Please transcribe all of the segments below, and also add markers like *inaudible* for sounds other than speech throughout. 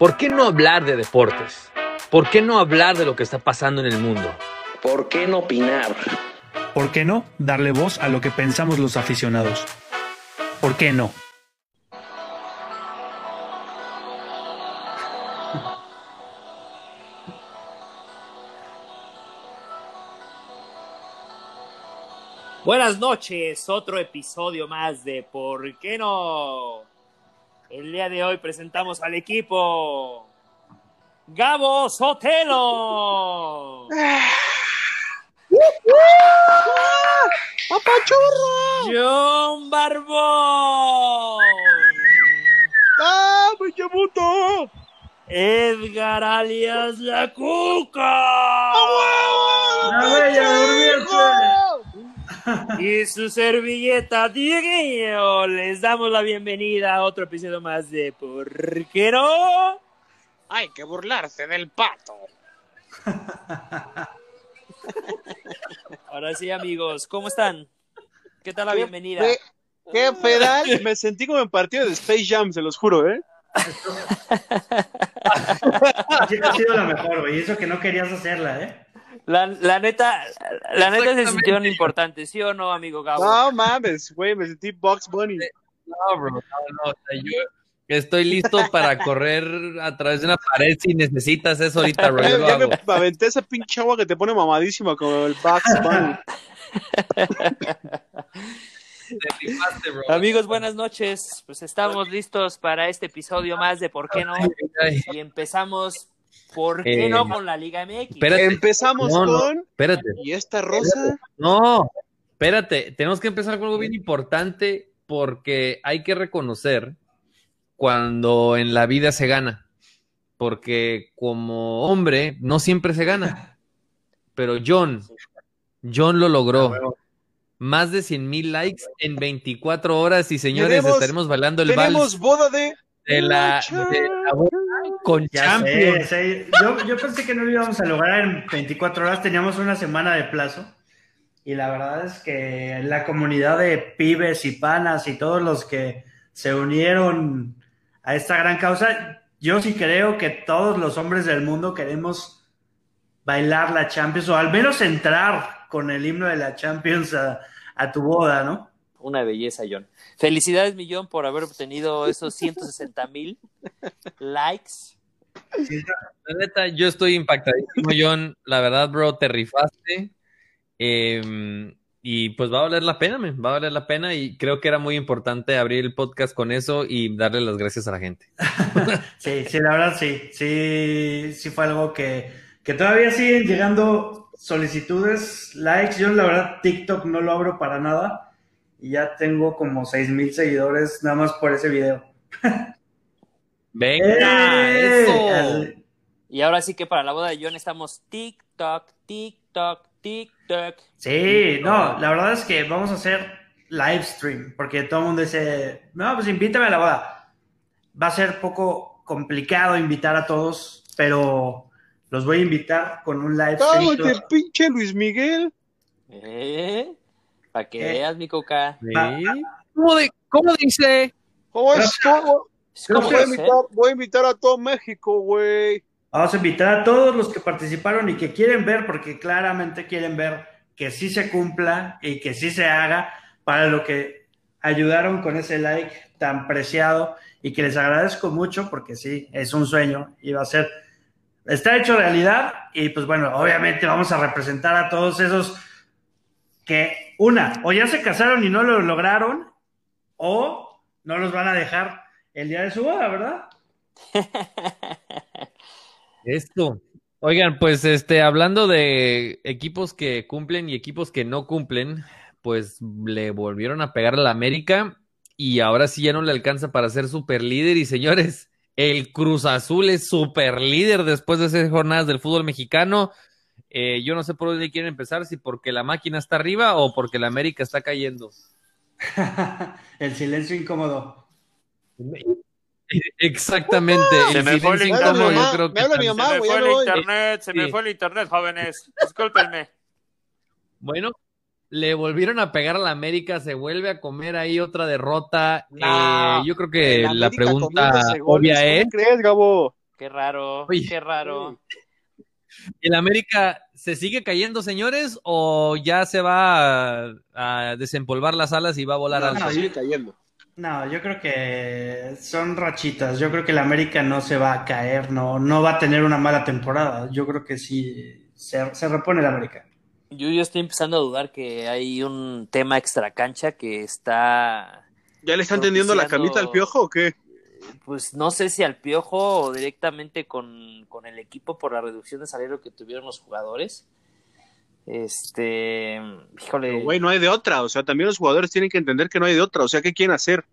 ¿Por qué no hablar de deportes? ¿Por qué no hablar de lo que está pasando en el mundo? ¿Por qué no opinar? ¿Por qué no darle voz a lo que pensamos los aficionados? ¿Por qué no? Buenas noches, otro episodio más de ¿Por qué no? El día de hoy presentamos al equipo. Gabo Sotelo, ¡Papachurro! John Barbón, ¡Ah, me puto! Edgar alias La Cuca y su servilleta Dieguillo. Les damos la bienvenida a otro episodio más de ¿Por qué no? Hay que burlarse del pato. Ahora sí, amigos, ¿cómo están? ¿Qué tal la bienvenida? Qué, qué pedal. *laughs* Me sentí como en partido de Space Jam, se los juro, ¿eh? *laughs* Ha sido la mejor, güey. Eso que no querías hacerla, ¿eh? La, la neta, la neta se sintieron importantes, ¿sí o no, amigo Gabo? No mames, güey, me sentí Box Bunny. No, bro, no, no. O sea, yo estoy listo para *laughs* correr a través de una pared si necesitas eso ahorita, bro. Ya, Yo lo ya hago. me aventé esa pinche agua que te pone mamadísima como el Box *laughs* Bunny. Te rifaste, bro. Amigos, buenas noches. Pues estamos listos para este episodio más de ¿Por qué no? Y empezamos, ¿por qué Eh, no con la Liga MX? Espérate. Empezamos No, no. con. Espérate. ¿Y esta rosa? No, espérate, tenemos que empezar con algo bien importante porque hay que reconocer cuando en la vida se gana, porque como hombre no siempre se gana, *laughs* pero John, John lo logró. Más de 100 mil likes en 24 horas y señores, Tenemos- estaremos bailando el Tenemos vals boda de. de la, de la boda con Ya Champions. sé. Yo, yo pensé que no lo íbamos a lograr en 24 horas. Teníamos una semana de plazo. Y la verdad es que la comunidad de pibes y panas y todos los que se unieron a esta gran causa, yo sí creo que todos los hombres del mundo queremos bailar la Champions o al menos entrar con el himno de la Champions a, a tu boda, ¿no? Una belleza, John. Felicidades, Millón, por haber obtenido esos 160 mil likes. La neta, yo estoy impactadísimo, John. La verdad, bro, te rifaste. Eh, y pues va a valer la pena, men, va a valer la pena. Y creo que era muy importante abrir el podcast con eso y darle las gracias a la gente. *laughs* Sí, sí, la verdad sí, sí, sí fue algo que, que todavía siguen llegando solicitudes, likes. Yo la verdad TikTok no lo abro para nada y ya tengo como seis mil seguidores nada más por ese video. ¡Venga! ¡Eh! Y ahora sí que para la boda de John estamos TikTok, TikTok, TikTok. Sí, no, la verdad es que vamos a hacer live stream porque todo el mundo dice, no, pues invítame a la boda. Va a ser poco complicado invitar a todos, pero los voy a invitar con un live stream. ¡Cállate, pinche Luis Miguel! ¿Eh? Para que Eh. veas, mi coca. ¿Sí? ¿Cómo, de- cómo dice? ¿Cómo es? ¿Cómo? Es ¿Cómo como Voy a, invitar, voy a invitar a todo México, güey. Vamos a invitar a todos los que participaron y que quieren ver, porque claramente quieren ver que sí se cumpla y que sí se haga para lo que ayudaron con ese like tan preciado y que les agradezco mucho porque sí, es un sueño y va a ser, está hecho realidad y pues bueno, obviamente vamos a representar a todos esos que una, o ya se casaron y no lo lograron o no los van a dejar el día de su boda, ¿verdad? *laughs* Esto. Oigan, pues este, hablando de equipos que cumplen y equipos que no cumplen, pues le volvieron a pegar a la América y ahora sí ya no le alcanza para ser super líder. Y señores, el Cruz Azul es super líder después de seis jornadas del fútbol mexicano. Eh, yo no sé por dónde quieren empezar, si porque la máquina está arriba o porque la América está cayendo. *laughs* el silencio incómodo. *laughs* Exactamente. Se el me fue el incómodo, yo creo que mi mamá, se me fue el internet, se me fue el internet, jóvenes. Discúlpenme. Bueno, le volvieron a pegar a la América, se vuelve a comer ahí otra derrota. No. Eh, yo creo que la pregunta obvia es, ¿Cómo crees, Gabo? Qué raro, Oye. qué raro. ¿El América se sigue cayendo, señores, o ya se va a, a desempolvar las alas y va a volar No, alto? no, Sigue cayendo. No, yo creo que son rachitas. Yo creo que el América no se va a caer, no, no va a tener una mala temporada. Yo creo que sí se, se repone el América. Yo, yo estoy empezando a dudar que hay un tema extra cancha que está, ¿Ya le están tendiendo la camita al piojo o qué? Pues no sé si al piojo o directamente con, con el equipo por la reducción de salario que tuvieron los jugadores. Este, híjole, Güey, no hay de otra. O sea, también los jugadores tienen que entender que no hay de otra. O sea, ¿qué quieren hacer?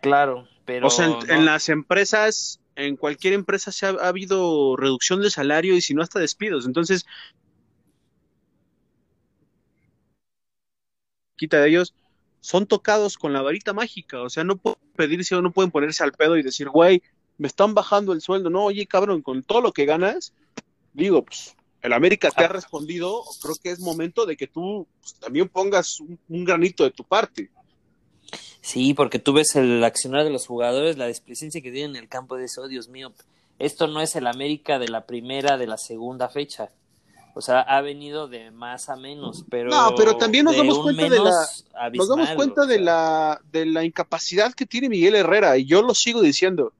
claro, pero o sea, en, no- en las empresas, en cualquier empresa se ha, ha habido reducción de salario y si no hasta despidos. Entonces, quita de ellos, son tocados con la varita mágica. O sea, no pueden pedirse o no pueden ponerse al pedo y decir, güey, me están bajando el sueldo. No, oye, cabrón, con todo lo que ganas, digo, pues, el América te ha respondido. Creo que es momento de que tú pues, también pongas un, un granito de tu parte. Sí, porque tú ves el accionar de los jugadores, la displicencia que tienen en el campo de eso, oh, Dios mío, esto no es el América de la primera, de la segunda fecha. O sea, ha venido de más a menos, pero No, pero también nos damos cuenta de menos Nos damos cuenta o de la, de la incapacidad que tiene Miguel Herrera, y yo lo sigo diciendo.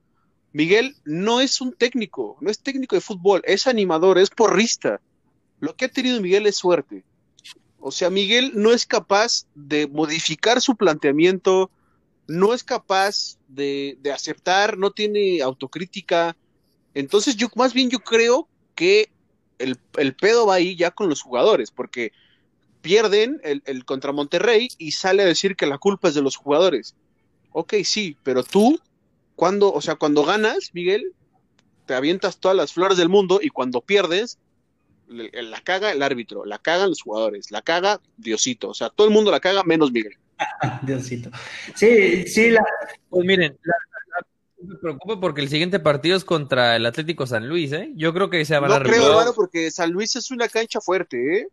Miguel no es un técnico, no es técnico de fútbol, es animador, es porrista. Lo que ha tenido Miguel es suerte. O sea, Miguel no es capaz de modificar su planteamiento, no es capaz de, de aceptar, no tiene autocrítica. Entonces, yo más bien yo creo que el, el pedo va ahí ya con los jugadores, porque pierden el, el contra Monterrey y sale a decir que la culpa es de los jugadores. Ok, sí, pero tú, cuando, o sea, cuando ganas, Miguel, te avientas todas las flores del mundo y cuando pierdes, le- la caga el árbitro, la cagan los jugadores, la caga Diosito, o sea, todo el mundo la caga menos Miguel. *laughs* Diosito. Sí, sí, la, Pues miren, la- me preocupe porque el siguiente partido es contra el Atlético San Luis, ¿eh? Yo creo que se van a No creo, remontar. hermano, porque San Luis es una cancha fuerte, ¿eh?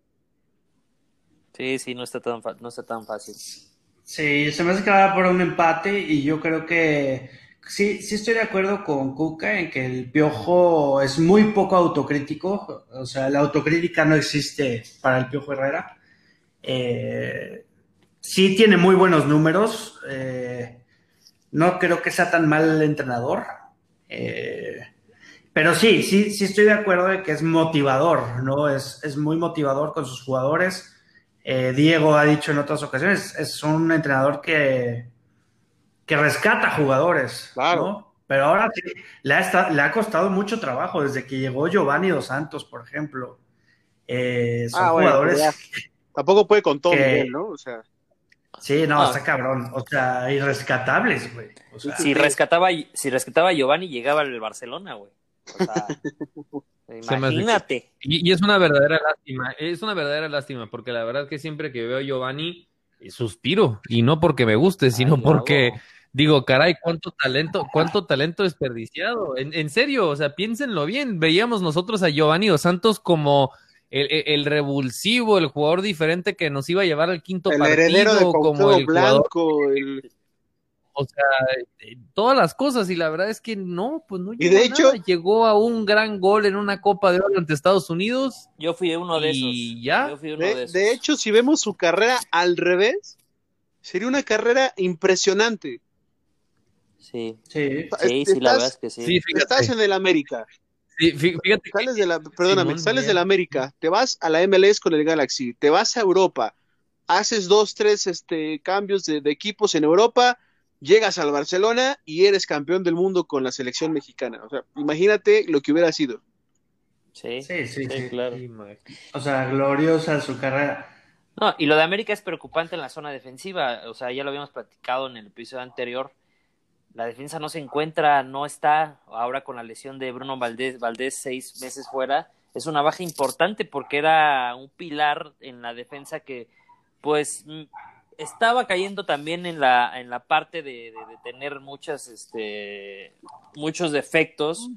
Sí, sí, no está tan, no está tan fácil. Sí, se me hace que va por un empate y yo creo que sí, sí estoy de acuerdo con Cuca en que el Piojo es muy poco autocrítico, o sea, la autocrítica no existe para el Piojo Herrera. Eh, sí tiene muy buenos números, eh, no creo que sea tan mal el entrenador, eh, pero sí, sí, sí estoy de acuerdo de que es motivador, ¿no? Es, es muy motivador con sus jugadores. Eh, Diego ha dicho en otras ocasiones, es un entrenador que, que rescata jugadores, Claro. ¿no? Pero ahora sí, le ha, esta- le ha costado mucho trabajo desde que llegó Giovanni Dos Santos, por ejemplo. Eh, son Ah, bueno, jugadores. Tampoco puede con todo Que- Miguel, ¿no? O sea, Sí, no, Ah. está cabrón. O sea, irrescatables, güey. O sea, Si rescataba, si rescataba a Giovanni, llegaba al Barcelona, güey. O sea, *laughs* imagínate. Y, y es una verdadera lástima, es una verdadera lástima, porque la verdad que siempre que veo a Giovanni, eh, suspiro, y no porque me guste, sino Ay, porque digo, caray, cuánto talento, cuánto talento desperdiciado. En, en serio, o sea, piénsenlo bien. Veíamos nosotros a Giovanni Dos Santos como el, el- el revulsivo, el jugador diferente que nos iba a llevar al quinto el partido, heredero de como el jugador Blanco, el, o sea, todas las cosas, y la verdad es que no, pues no Y llegó de a hecho- nada. llegó a un gran gol en una Copa de Oro ante Estados Unidos. Yo fui uno de esos. Y ya. Yo fui uno de, De, esos. de hecho, si vemos su carrera al revés, sería una carrera impresionante. Sí, sí. sí, sí, la verdad es que sí. Sí. Estás en el América, Fíjate que sales de la, perdóname, Simón, sales del América, te vas a la MLS con el Galaxy, te vas a Europa, haces dos, tres este, cambios de, de equipos en Europa, llegas al Barcelona y eres campeón del mundo con la selección mexicana. O sea, imagínate lo que hubiera sido. Sí, Sí, sí, sí. claro. O sea, gloriosa su carrera. No, y lo de América es preocupante en la zona defensiva. O sea, ya lo habíamos platicado en el episodio anterior. La defensa no se encuentra, no está. Ahora con la lesión de Bruno Valdés, Valdés seis meses fuera, es una baja importante porque era un pilar en la defensa que, pues, mm, estaba cayendo también en la, en la parte de, tener muchas, este, muchos defectos,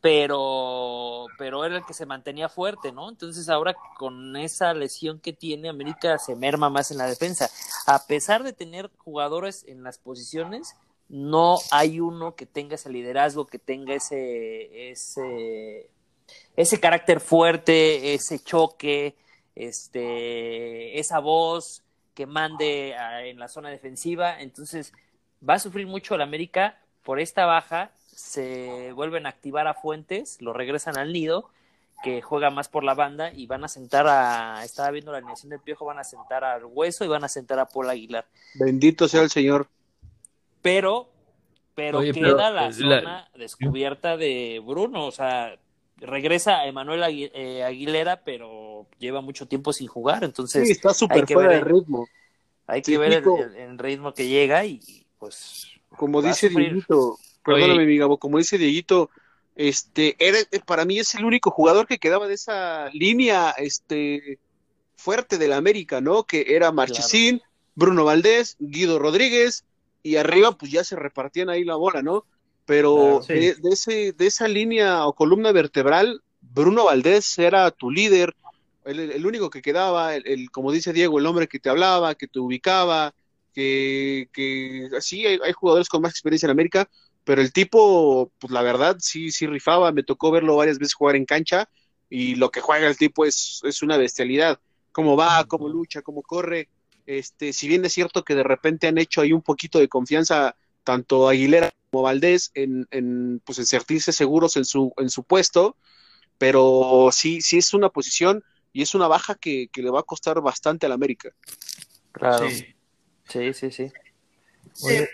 pero, pero era el que se mantenía fuerte, ¿no? Entonces ahora con esa lesión que tiene, América se merma más en la defensa. A pesar de tener jugadores en las posiciones, no hay uno que tenga ese liderazgo, que tenga ese, ese, carácter fuerte, ese choque, este, esa voz que mande a, en la zona defensiva. Entonces, va a sufrir mucho el América por esta baja. Se vuelven a activar a Fuentes, lo regresan al nido, que juega más por la banda y van a sentar a. Estaba viendo la alineación del Piojo, van a sentar al Hueso y van a sentar a Paul Aguilar. Bendito sea el Señor. Pero, pero Oye, queda pero, la eh, la- zona descubierta de Bruno. O sea, regresa Emanuel Agui- eh, Aguilera, pero lleva mucho tiempo sin jugar. Entonces, Sí, está hay súper que fuera de ver- ritmo. hay Sí, que ver el, Nico. el- el ritmo que llega y pues. Como a dice. Dieguito, perdóname, mi Gabo, como dice Dieguito, este, era, para mí es el único jugador que quedaba de esa línea, este, fuerte del América, ¿no? Que era Marchesín, Bruno Valdés, Guido Rodríguez, y arriba pues ya se repartían ahí la bola, ¿no? Pero Claro, sí. de, de ese, de esa línea o columna vertebral, Bruno Valdés era tu líder, el, el único que quedaba, el, el- como dice Diego, el hombre que te hablaba, que te ubicaba, que, que sí, hay, hay jugadores con más experiencia en América, pero el tipo, pues la verdad, sí, sí rifaba, me tocó verlo varias veces jugar en cancha, y lo que juega el tipo es, es una bestialidad, cómo va, cómo lucha, cómo corre, este, si bien es cierto que de repente han hecho ahí un poquito de confianza tanto Aguilera como Valdés en, en, pues en sentirse seguros en su, en su puesto, pero sí, sí es una posición y es una baja que, que le va a costar bastante al América. Claro. Sí. Sí, sí, sí. Oye,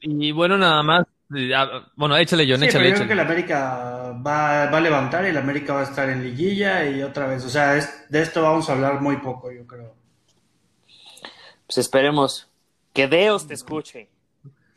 y bueno, nada más. eh, ah, Bueno, échale, John, Sí, échale, pero yo creo que el América va, va a levantar y el América va a estar en liguilla y otra vez. O sea, es- de esto vamos a hablar muy poco, yo creo. Pues esperemos que Dios te escuche.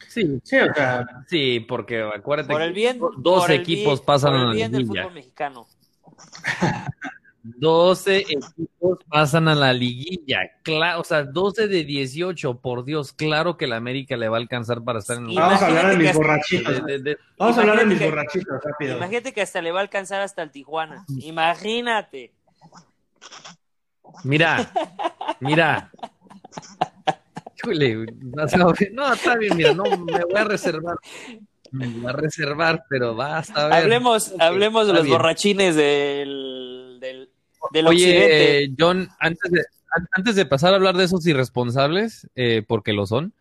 Sí, Sí, o sea, sí, porque acuérdate Por el que bien, dos por el equipos bien- pasan por a el la bien del liguilla. fútbol mexicano. *laughs* 12 equipos pasan a la liguilla. Cla- o sea, 12 de 18, por Dios, claro que la América le va a alcanzar para estar en vamos a hablar de mis que- borrachitos. de- de- de- Vamos a hablar de mis que- borrachitos, rápido. Imagínate que hasta le va a alcanzar hasta el Tijuana. Imagínate. Mira, mira. *laughs* Híjole, no, *laughs* no, está bien, mira, no, me voy a reservar. Me voy a reservar, pero basta a ver. Hablemos, hablemos de los bien. borrachines del, del, del Oye, occidente. eh, John, antes de, an- antes de pasar a hablar de esos irresponsables, eh, porque lo son,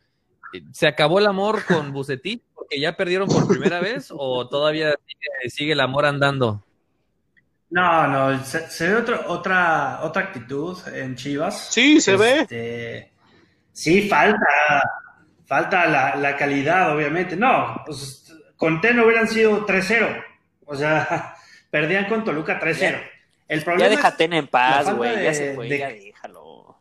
¿se acabó el amor con Bucetich porque ya perdieron por primera vez o todavía sigue, sigue el amor andando? No, no, se, se ve otra, otra, otra actitud en Chivas. Sí, se ve. Este, Sí, falta, falta la, la calidad, obviamente. No, pues, con Teno hubieran sido 3-0. O sea, *laughs* perdían con Toluca 3-0. El Ya problema deja es Tena en paz, güey. de- Ya se fue, de- ya déjalo.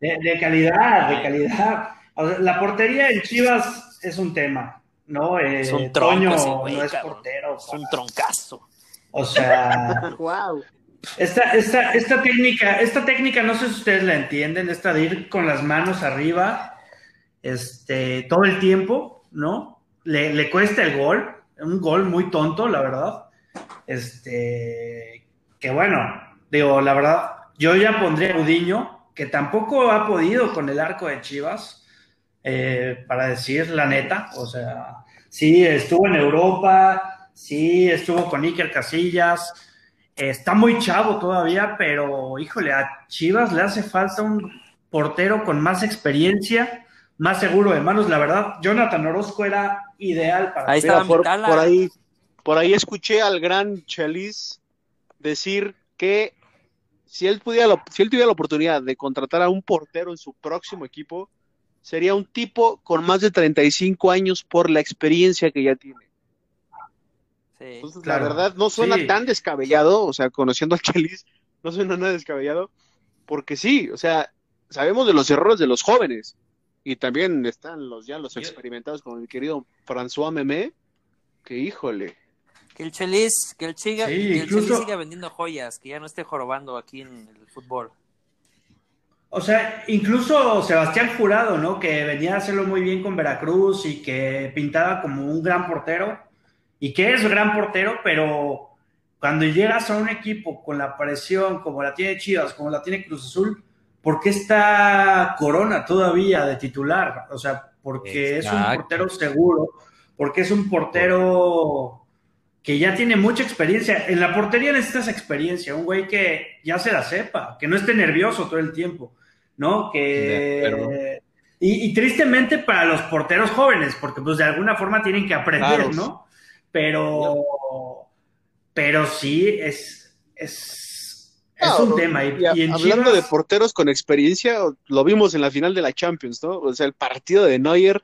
de, de calidad, de Ay. calidad. O sea, la portería en Chivas es un tema, ¿no? Eh, Es un tronco Toño ese güey, no es portero. Es un troncazo. O sea, *laughs* Wow. Esta, esta, esta técnica, esta técnica, no sé si ustedes la entienden, esta de ir con las manos arriba, este, todo el tiempo, ¿no? Le, le cuesta el gol, un gol muy tonto, la verdad. Este, que bueno, digo, la verdad, yo ya pondría a Udiño, que tampoco ha podido con el arco de Chivas, eh, para decir la neta, o sea, sí estuvo en Europa, sí estuvo con Iker Casillas, Está muy chavo todavía, pero híjole, a Chivas le hace falta un portero con más experiencia, más seguro de manos. La verdad, Jonathan Orozco era ideal para Ahí estaba por, ahí, por ahí escuché al gran Chelis decir que si él pudiera, la- si él tuviera la oportunidad de contratar a un portero en su próximo equipo, sería un tipo con más de 35 años por la experiencia que ya tiene. Sí. Entonces, Claro. la verdad, no suena Sí. tan descabellado, o sea, conociendo al Chelis, *laughs* no suena nada descabellado, porque sí, o sea, sabemos de los errores de los jóvenes, y también están los ya los experimentados, como mi querido François Memé, que híjole. Que el Chelis, que el Chiga, Sí, que el Chelis siga vendiendo joyas, que ya no esté jorobando aquí en el fútbol. O sea, incluso Sebastián Jurado, ¿no? Que venía a hacerlo muy bien con Veracruz y que pintaba como un gran portero y que es gran portero, pero cuando llegas a un equipo con la presión como la tiene Chivas, como la tiene Cruz Azul, ¿por qué está Corona todavía de titular? O sea, porque es un portero seguro, porque es un portero que ya tiene mucha experiencia. En la portería necesitas experiencia, un güey que ya se la sepa, que no esté nervioso todo el tiempo, ¿no? Que... Y, y, tristemente para los porteros jóvenes, porque pues de alguna forma tienen que aprender, claro. ¿no? Pero, pero sí, es, es, es un tema. Y, y, en hablando Chivas, de porteros con experiencia, lo vimos en la final de la Champions, ¿no? O sea, el partido de Neuer,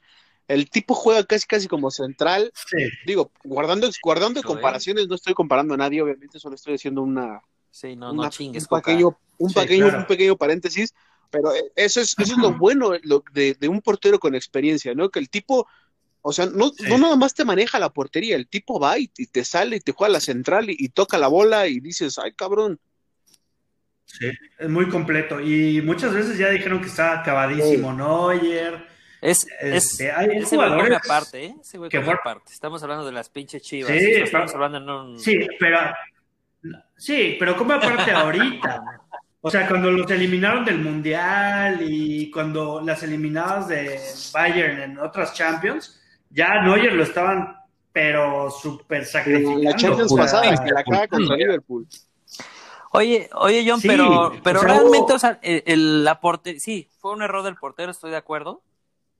el tipo juega casi casi como central. sí. Digo, guardando, guardando comparaciones, no estoy comparando a nadie, obviamente, solo estoy haciendo una, Sí, no, una- no chingues, un Coca. pequeño, un Sí, pequeño, claro. un pequeño paréntesis, pero eh, eso es, eso es lo bueno lo- de, de un portero con experiencia, ¿no? Que el tipo, o sea, no, Sí. no nada más te maneja la portería, el tipo va y, y te sale y te juega la central y, y toca la bola y dices, ay cabrón, Sí, es muy completo. Y muchas veces ya dijeron que está acabadísimo Neuer. Es, es, Este, hay ese jugadores aparte, ¿eh? Ese güey que fueron- aparte. Estamos hablando de las pinches chivas. Sí, pero- estamos hablando en un... Sí, pero sí, pero como aparte ahorita. O sea, cuando los eliminaron del Mundial y cuando las eliminadas de Bayern en otras Champions, ya Neuer lo estaban, pero súper sacrificando. la Champions pasada, que la caga contra Liverpool. Oye, oye, John, Sí, pero, pero o sea, realmente, o sea, el, el- la porte- sí, fue un error del portero, estoy de acuerdo,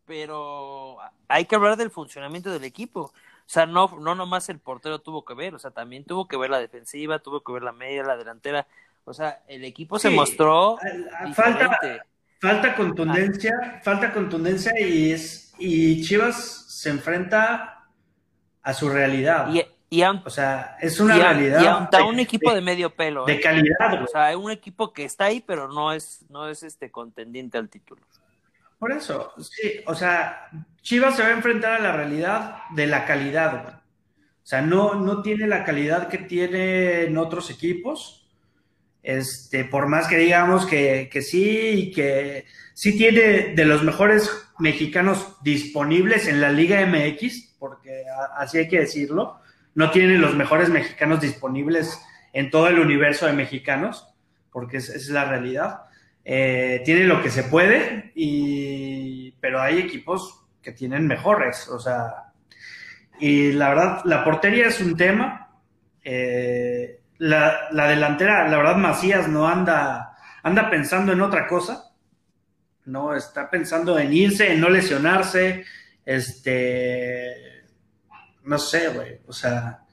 pero hay que hablar del funcionamiento del equipo. O sea, no, no nomás el portero tuvo que ver, o sea, también tuvo que ver la defensiva, tuvo que ver la media, la delantera. O sea, el equipo se mostró falta, diferente. falta contundencia, falta contundencia y es y Chivas se enfrenta a su realidad. Y, y, o sea, es una y a- realidad. y de- un equipo de, de medio pelo. de ¿eh? calidad. O sea, un equipo que está ahí, pero no es, no es este contendiente al título. Por eso, sí, o sea, Chivas se va a enfrentar a la realidad de la calidad, güey. O sea, no, no tiene la calidad que tienen otros equipos. Este, por más que digamos que, que sí, que sí tiene de los mejores mexicanos disponibles en la Liga MX, porque así hay que decirlo. No tiene los mejores mexicanos disponibles en todo el universo de mexicanos, porque es, la realidad. Eh, tiene lo que se puede, pero hay equipos que tienen mejores, o sea, y la verdad, la portería es un tema. eh, la, la delantera, la verdad, Macías no anda, anda pensando en otra cosa, no está pensando en irse, en no lesionarse, este, no sé, güey, o sea,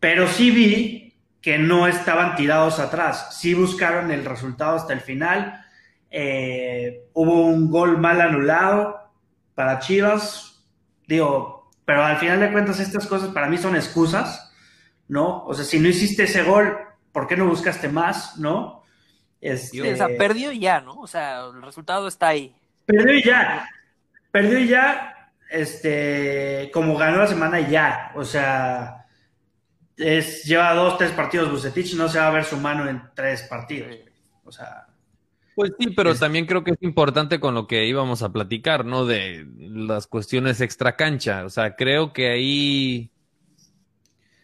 pero sí vi que no estaban tirados atrás, sí buscaron el resultado hasta el final, eh, hubo un gol mal anulado para Chivas, digo, pero al final de cuentas estas cosas para mí son excusas, ¿no? O sea, si no hiciste ese gol, ¿por qué no buscaste más, no? Este, o sea, perdió y ya, ¿no? O sea, el resultado está ahí. perdió y ya, perdió y ya, este, como ganó la semana y ya, o sea, es, lleva dos, tres partidos Bucetich, no se va a ver su mano en tres partidos, o sea, Pues sí, pero Es- también creo que es importante con lo que íbamos a platicar, ¿no? De las cuestiones extra cancha. O sea, creo que ahí,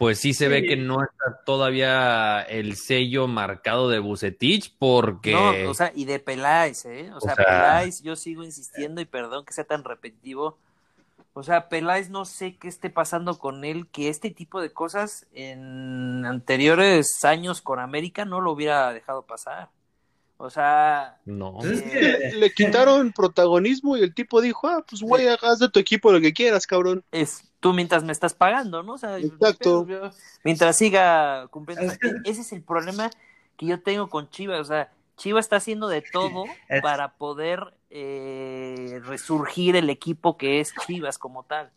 pues sí se ve que no está todavía el sello marcado de Bucetich, porque No, o sea, y de Peláez, ¿eh? O sea, sea- Peláez, yo sigo insistiendo y perdón que sea tan repetitivo. O sea, Peláez no sé qué esté pasando con él, que este tipo de cosas en anteriores años con América no lo hubiera dejado pasar. O sea, no. pues le quitaron protagonismo y el tipo dijo, ah, pues güey, haz de tu equipo lo que quieras, cabrón. es tú mientras me estás pagando, ¿no? O sea, Exacto. yo- mientras siga cumpliendo. Es que- E- Ese es el problema que yo tengo con Chivas. O sea, Chivas está haciendo de todo Es- para poder eh, resurgir el equipo que es Chivas como tal.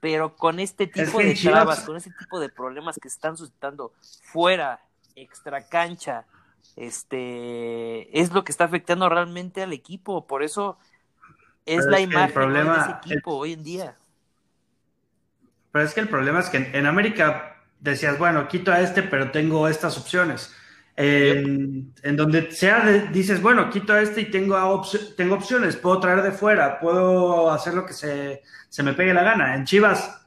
Pero con este tipo de Chivas- trabas, con este tipo de problemas que están suscitando fuera, extra cancha, este, es lo que está afectando realmente al equipo. Por eso es Pero la es imagen de ese equipo hoy en día. Pero es que el problema es que en, en América decías, bueno, quito a este, pero tengo estas opciones. En, en donde sea, de- dices, bueno, quito a este y tengo, a tengo opciones, puedo traer de fuera, puedo hacer lo que se, se me pegue la gana. En Chivas,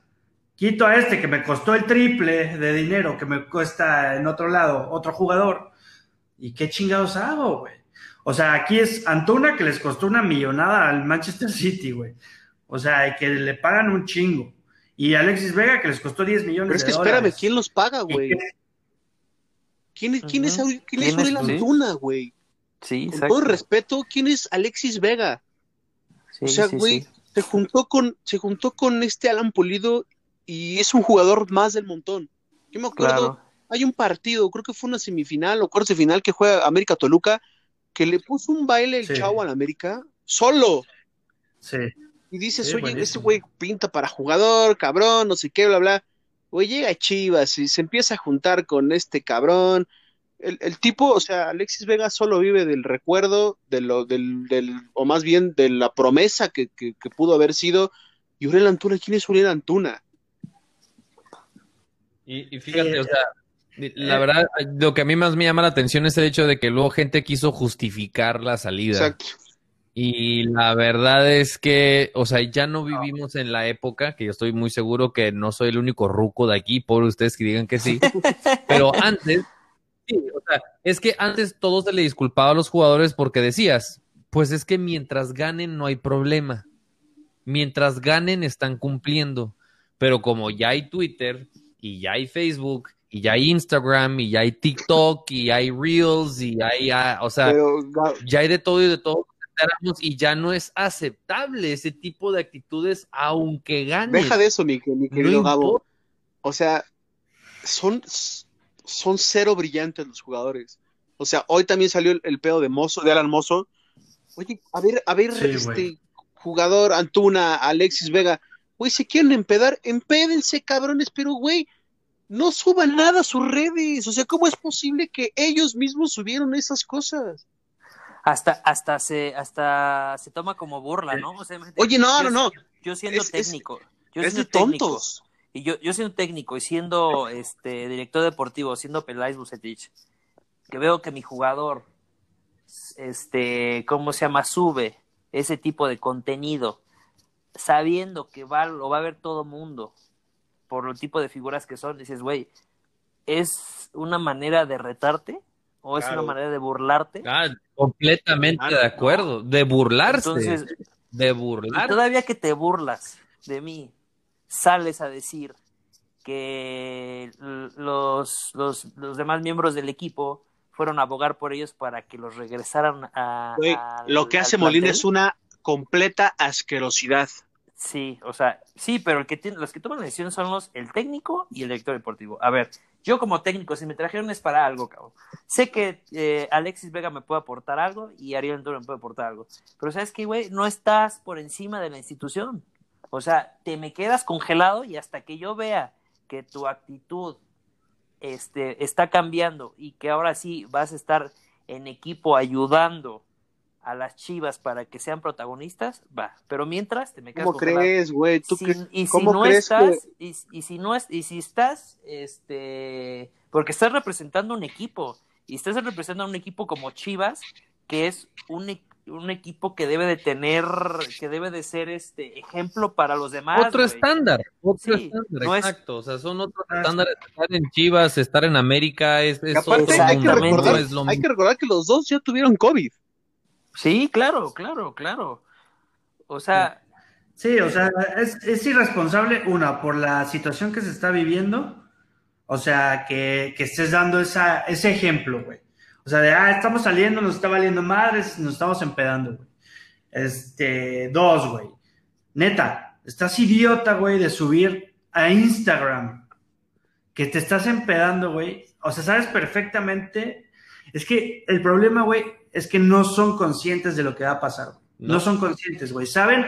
quito a este que me costó el triple de dinero que me cuesta en otro lado otro jugador. ¿Y qué chingados hago, güey? O sea, aquí es Antuna que les costó una millonada al Manchester City, güey. O sea, y que le pagan un chingo. Y Alexis Vega, que les costó 10 millones Pero es que de espérame, dólares. ¿quién los paga, güey? ¿Quién, es- quién es. Antuna, güey? Sí, Con exacto. todo respeto, ¿quién es Alexis Vega? Sí, o sea, sí, güey, sí. se juntó con, se juntó con este Alan Pulido y es un jugador más del montón. Yo me acuerdo, Claro. hay un partido, creo que fue una semifinal o cuarto de final que juega América Toluca, que le puso un baile el Sí. chavo al América, solo. Sí. Y dices, Sí, oye, buenísimo. este güey pinta para jugador, cabrón, no sé qué, bla, bla. Güey, llega a Chivas y se empieza a juntar con este cabrón. El, el tipo, o sea, Alexis Vega solo vive del recuerdo, de lo, del, del, o más bien de la promesa que, que, que pudo haber sido. Y Uriel Antuna, ¿quién es Uriel Antuna? Y, y fíjate, Eh, o sea, la verdad, lo que a mí más me llama la atención es el hecho de que luego gente quiso justificar la salida. Exacto. Y la verdad es que, o sea, ya no vivimos en la época, que yo estoy muy seguro que no soy el único ruco de aquí, por ustedes que digan que sí, *laughs* pero antes, sí, o sea, es que antes todo se le disculpaba a los jugadores porque decías, pues es que mientras ganen no hay problema, mientras ganen están cumpliendo, pero como ya hay Twitter y ya hay Facebook y ya hay Instagram y ya hay TikTok y hay Reels y hay, ah, o sea, Pero, ya hay de todo y de todo y ya no es aceptable ese tipo de actitudes aunque ganen. deja de eso, mi, mi No querido Gabo. O sea, son, son cero brillantes los jugadores. O sea, hoy también salió el, el pedo de Mozo, de Alan Mozo. Oye, a ver, a ver, Sí, este jugador, Antuna, Alexis Vega, güey, se quieren empedar, empédense, cabrones, pero güey, no suban nada a sus redes. O sea, ¿cómo es posible que ellos mismos subieron esas cosas? Hasta, hasta se, hasta se toma como burla, ¿no? O sea, Oye, no, yo- no, no. Yo siendo Es- es- técnico, yo es de siendo técnico, tontos. y yo, yo siendo técnico y siendo este director deportivo, siendo Peláez Bucetich, que veo que mi jugador, este, ¿cómo se llama? Sube ese tipo de contenido, sabiendo que va, lo va a ver todo mundo, por el tipo de figuras que son, dices, güey, ¿es una manera de retarte? ¿O es Claro. una manera de burlarte? Ah, completamente Claro, de acuerdo. De burlarse. Entonces, de burlar. todavía que te burlas de mí, sales a decir que los, los, los demás miembros del equipo fueron a abogar por ellos para que los regresaran a... Güey, lo que hace Molina es una completa asquerosidad. Sí, o sea, sí, pero el que tiene, los que toman la decisión son los, el técnico y el director deportivo. A ver, yo como técnico, si me trajeron es para algo, cabrón. Sé que eh, Alexis Vega me puede aportar algo y Ariel Antuna me puede aportar algo. Pero sabes que, güey, no estás por encima de la institución. O sea, te me quedas congelado y hasta que yo vea que tu actitud este, está cambiando y que ahora sí vas a estar en equipo ayudando a las chivas para que sean protagonistas, va. Pero mientras te me quedas ¿Cómo crees, güey? ¿Tú Si- qué- y si cómo no crees estás, que- y, y si no es, y si estás, este, porque estás representando un equipo, y estás representando a un equipo como Chivas, que es un, e- un equipo que debe de tener, que debe de ser este ejemplo para los demás. Otro estándar, otro Sí, estándar, no es- exacto. O sea, son otros Ah, estándares. Estar en Chivas, estar en América, es, es otro hay que, recordar, no es lo hay mismo. que recordar que los dos ya tuvieron COVID. Sí, claro, claro, claro. O sea, Sí, o sea, es, es irresponsable, una, por la situación que se está viviendo, o sea, que, que estés dando esa, ese ejemplo, güey. O sea, de, ah, estamos saliendo, nos está valiendo madres, nos estamos empedando, güey. Este, dos, güey. Neta, estás idiota, güey, de subir a Instagram que te estás empedando, güey. O sea, sabes perfectamente. Es que el problema, güey, es que no son conscientes de lo que va a pasar. No, No. son conscientes, güey. ¿Saben?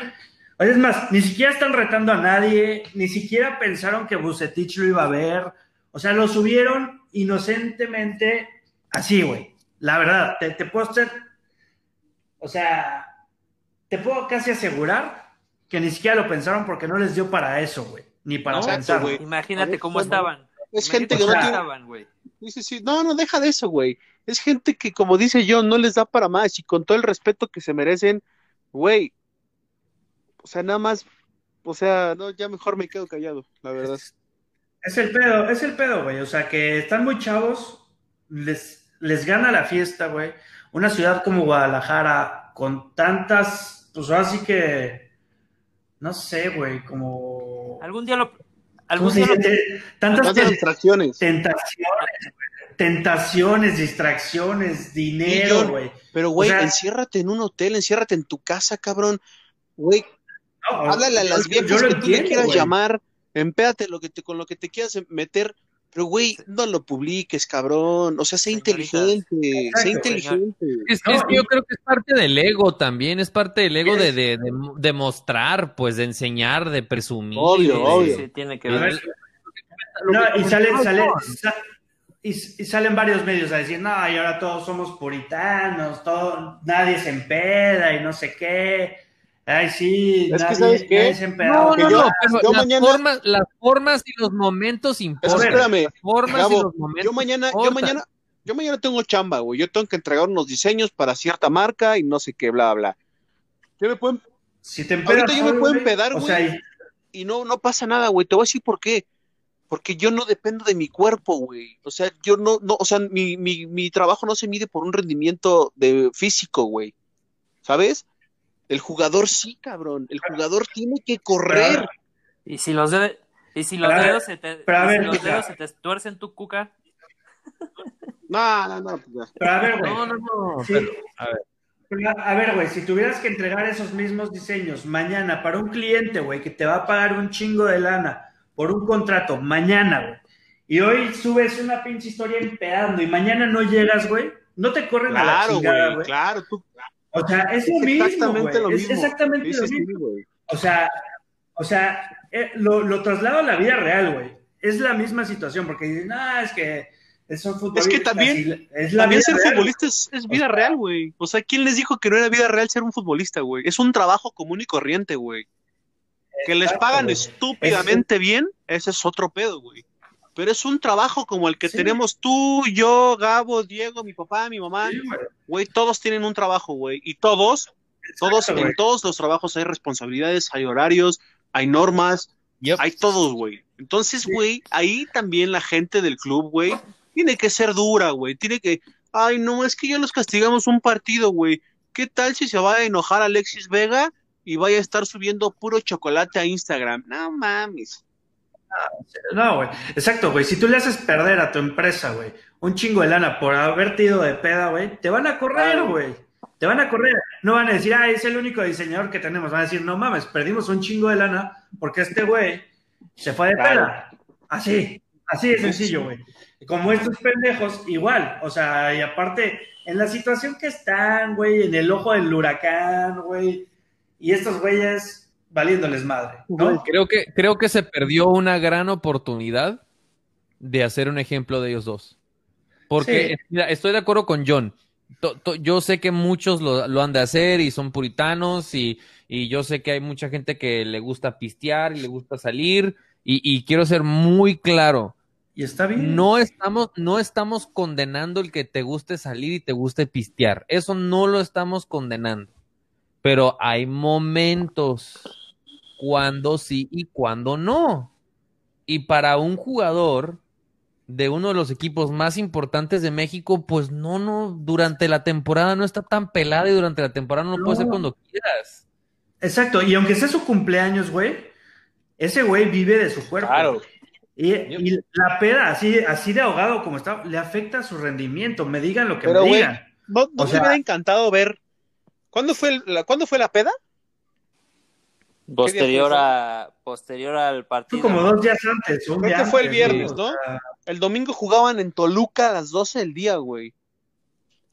Es más, ni siquiera están retando a nadie, ni siquiera pensaron que Bucetich lo iba a ver. O sea, lo subieron inocentemente así, güey. La verdad, te, te puedo hacer, o sea, te puedo casi asegurar que ni siquiera lo pensaron porque no les dio para eso, güey. Ni para No, pensar. güey. imagínate ¿cómo? estaban. Es gente que no tiene. estaban, güey. Sí, sí, sí. No, no, deja de eso, güey. Es gente que, como dice yo, no les da para más y con todo el respeto que se merecen, güey. O sea, nada más. O sea, no, ya mejor me quedo callado, la verdad. Es el pedo, es el pedo, güey. O sea, que están muy chavos, les, les gana la fiesta, güey. Una ciudad como Guadalajara, con tantas, pues ahora sí que, no sé, güey, como... Algún día lo... ¿Cómo Algún día? Te- Tantas te- distracciones. tentaciones, güey. tentaciones, distracciones, dinero, güey. Pero, güey, O sea- enciérrate en un hotel, enciérrate en tu casa, cabrón. Güey, No, háblale a las viejas que tú le quieras llamar, empéate lo que te, con lo que te quieras meter. Pero, güey, no lo publiques, cabrón. O sea, sé inteligente, sé inteligente. Es, que yo creo que es parte del ego también, es parte del ego de, de, de, de mostrar, pues de enseñar, de presumir. Obvio, de- obvio. Sí, tiene que ver. No, y sale, comentaba sale, John. sa- y, y salen varios medios a decir, no, y ahora todos somos puritanos, todo, nadie se empeda y no sé qué. Ay, sí, Es que, ¿sabes qué? No, no, yo- no, pero yo las, mañana- formas, las formas y los momentos importan. espérame, Las formas y los momentos yo mañana, yo mañana, yo mañana tengo chamba, güey. Yo tengo que entregar unos diseños para cierta marca y no sé qué, bla, bla. Yo me pueden, Si te empedas Ahorita yo me puedo güey, empedar, o güey. sea, y- y no, no pasa nada, güey. Te voy a decir por qué. Porque yo no dependo de mi cuerpo, güey. O sea, yo no, no, o sea, mi, mi, mi trabajo no se mide por un rendimiento de físico, güey. ¿Sabes? El jugador sí, cabrón. El jugador tiene que correr. Y si los, de- y si los dedos se te, pero a si los dedos se te tuercen tu cuca, No, no, no. pues pero a ver, güey. No, no, no. Sí. pero, a ver. Pero, A ver, güey, si tuvieras que entregar esos mismos diseños mañana para un cliente, güey, que te va a pagar un chingo de lana por un contrato, mañana, güey, y hoy subes una pinche historia empedando y mañana no llegas, güey, no te corren a la Claro, chingada, güey. güey. Claro, tú. O sea, es lo Es mismo, exactamente lo Es mismo. exactamente Sí, lo mismo. O sea, o sea, eh, lo, lo traslado a la vida real, güey. Es la misma situación, porque dicen, no, es que son futbolistas. también- y es la También vida ser real. futbolista es, es vida real, güey. O sea, ¿quién les dijo que no era vida real ser un futbolista, güey? Es un trabajo común y corriente, güey. Que les pagan estúpidamente bien, ese es otro pedo, güey. Pero es un trabajo como el que Sí. tenemos tú, yo, Gabo, Diego, mi papá, mi mamá. Sí, güey. Güey, todos tienen un trabajo, güey. Y todos, todos, güey. en todos los trabajos hay responsabilidades, hay horarios, hay normas, Yep. hay todos, güey. Entonces, güey, ahí también la gente del club, güey, tiene que ser dura, güey. Tiene que, ay, no, es que ya los castigamos un partido, güey. ¿Qué tal si se va a enojar Alexis Vega y vaya a estar subiendo puro chocolate a Instagram? No mames. No, güey. Exacto, güey. Si tú le haces perder a tu empresa, güey, un chingo de lana por haberte ido de peda, güey, te van a correr, güey. Te van a correr. No van a decir, ah, es el único diseñador que tenemos. Van a decir, no mames, perdimos un chingo de lana porque este güey se fue de Claro. peda. Así, así de sencillo, güey. Como estos pendejos, igual. O sea, y aparte, en la situación que están, güey, en el ojo del huracán, güey, y estos güeyes valiéndoles madre, ¿no? Creo que, creo que se perdió una gran oportunidad de hacer un ejemplo de ellos dos. Porque, Sí. mira, estoy de acuerdo con John. To- to- yo sé que muchos lo, lo han de hacer y son puritanos y, y yo sé que hay mucha gente que le gusta pistear y le gusta salir y, y quiero ser muy claro. Y está bien. No estamos, no estamos condenando el que te guste salir y te guste pistear. Eso no lo estamos condenando. Pero hay momentos cuando sí y cuando no. Y para un jugador de uno de los equipos más importantes de México, pues no, no, durante la temporada no está tan pelada y durante la temporada no lo puedes hacer No. cuando quieras. Exacto, y aunque sea su cumpleaños, güey, ese güey vive de su cuerpo. Claro. Y, y la peda, así, así de ahogado como está, le afecta su rendimiento. Me digan lo que Pero, me güey, digan. ¿No, no O te sea- hubiera encantado ver? ¿Cuándo fue, el- la, ¿Cuándo fue la peda? Posterior fue a posterior al Fue partido. como dos días antes. un Creo día que fue el antes, viernes, güey, ¿no? o sea, El domingo jugaban en Toluca a las 12 del día, güey.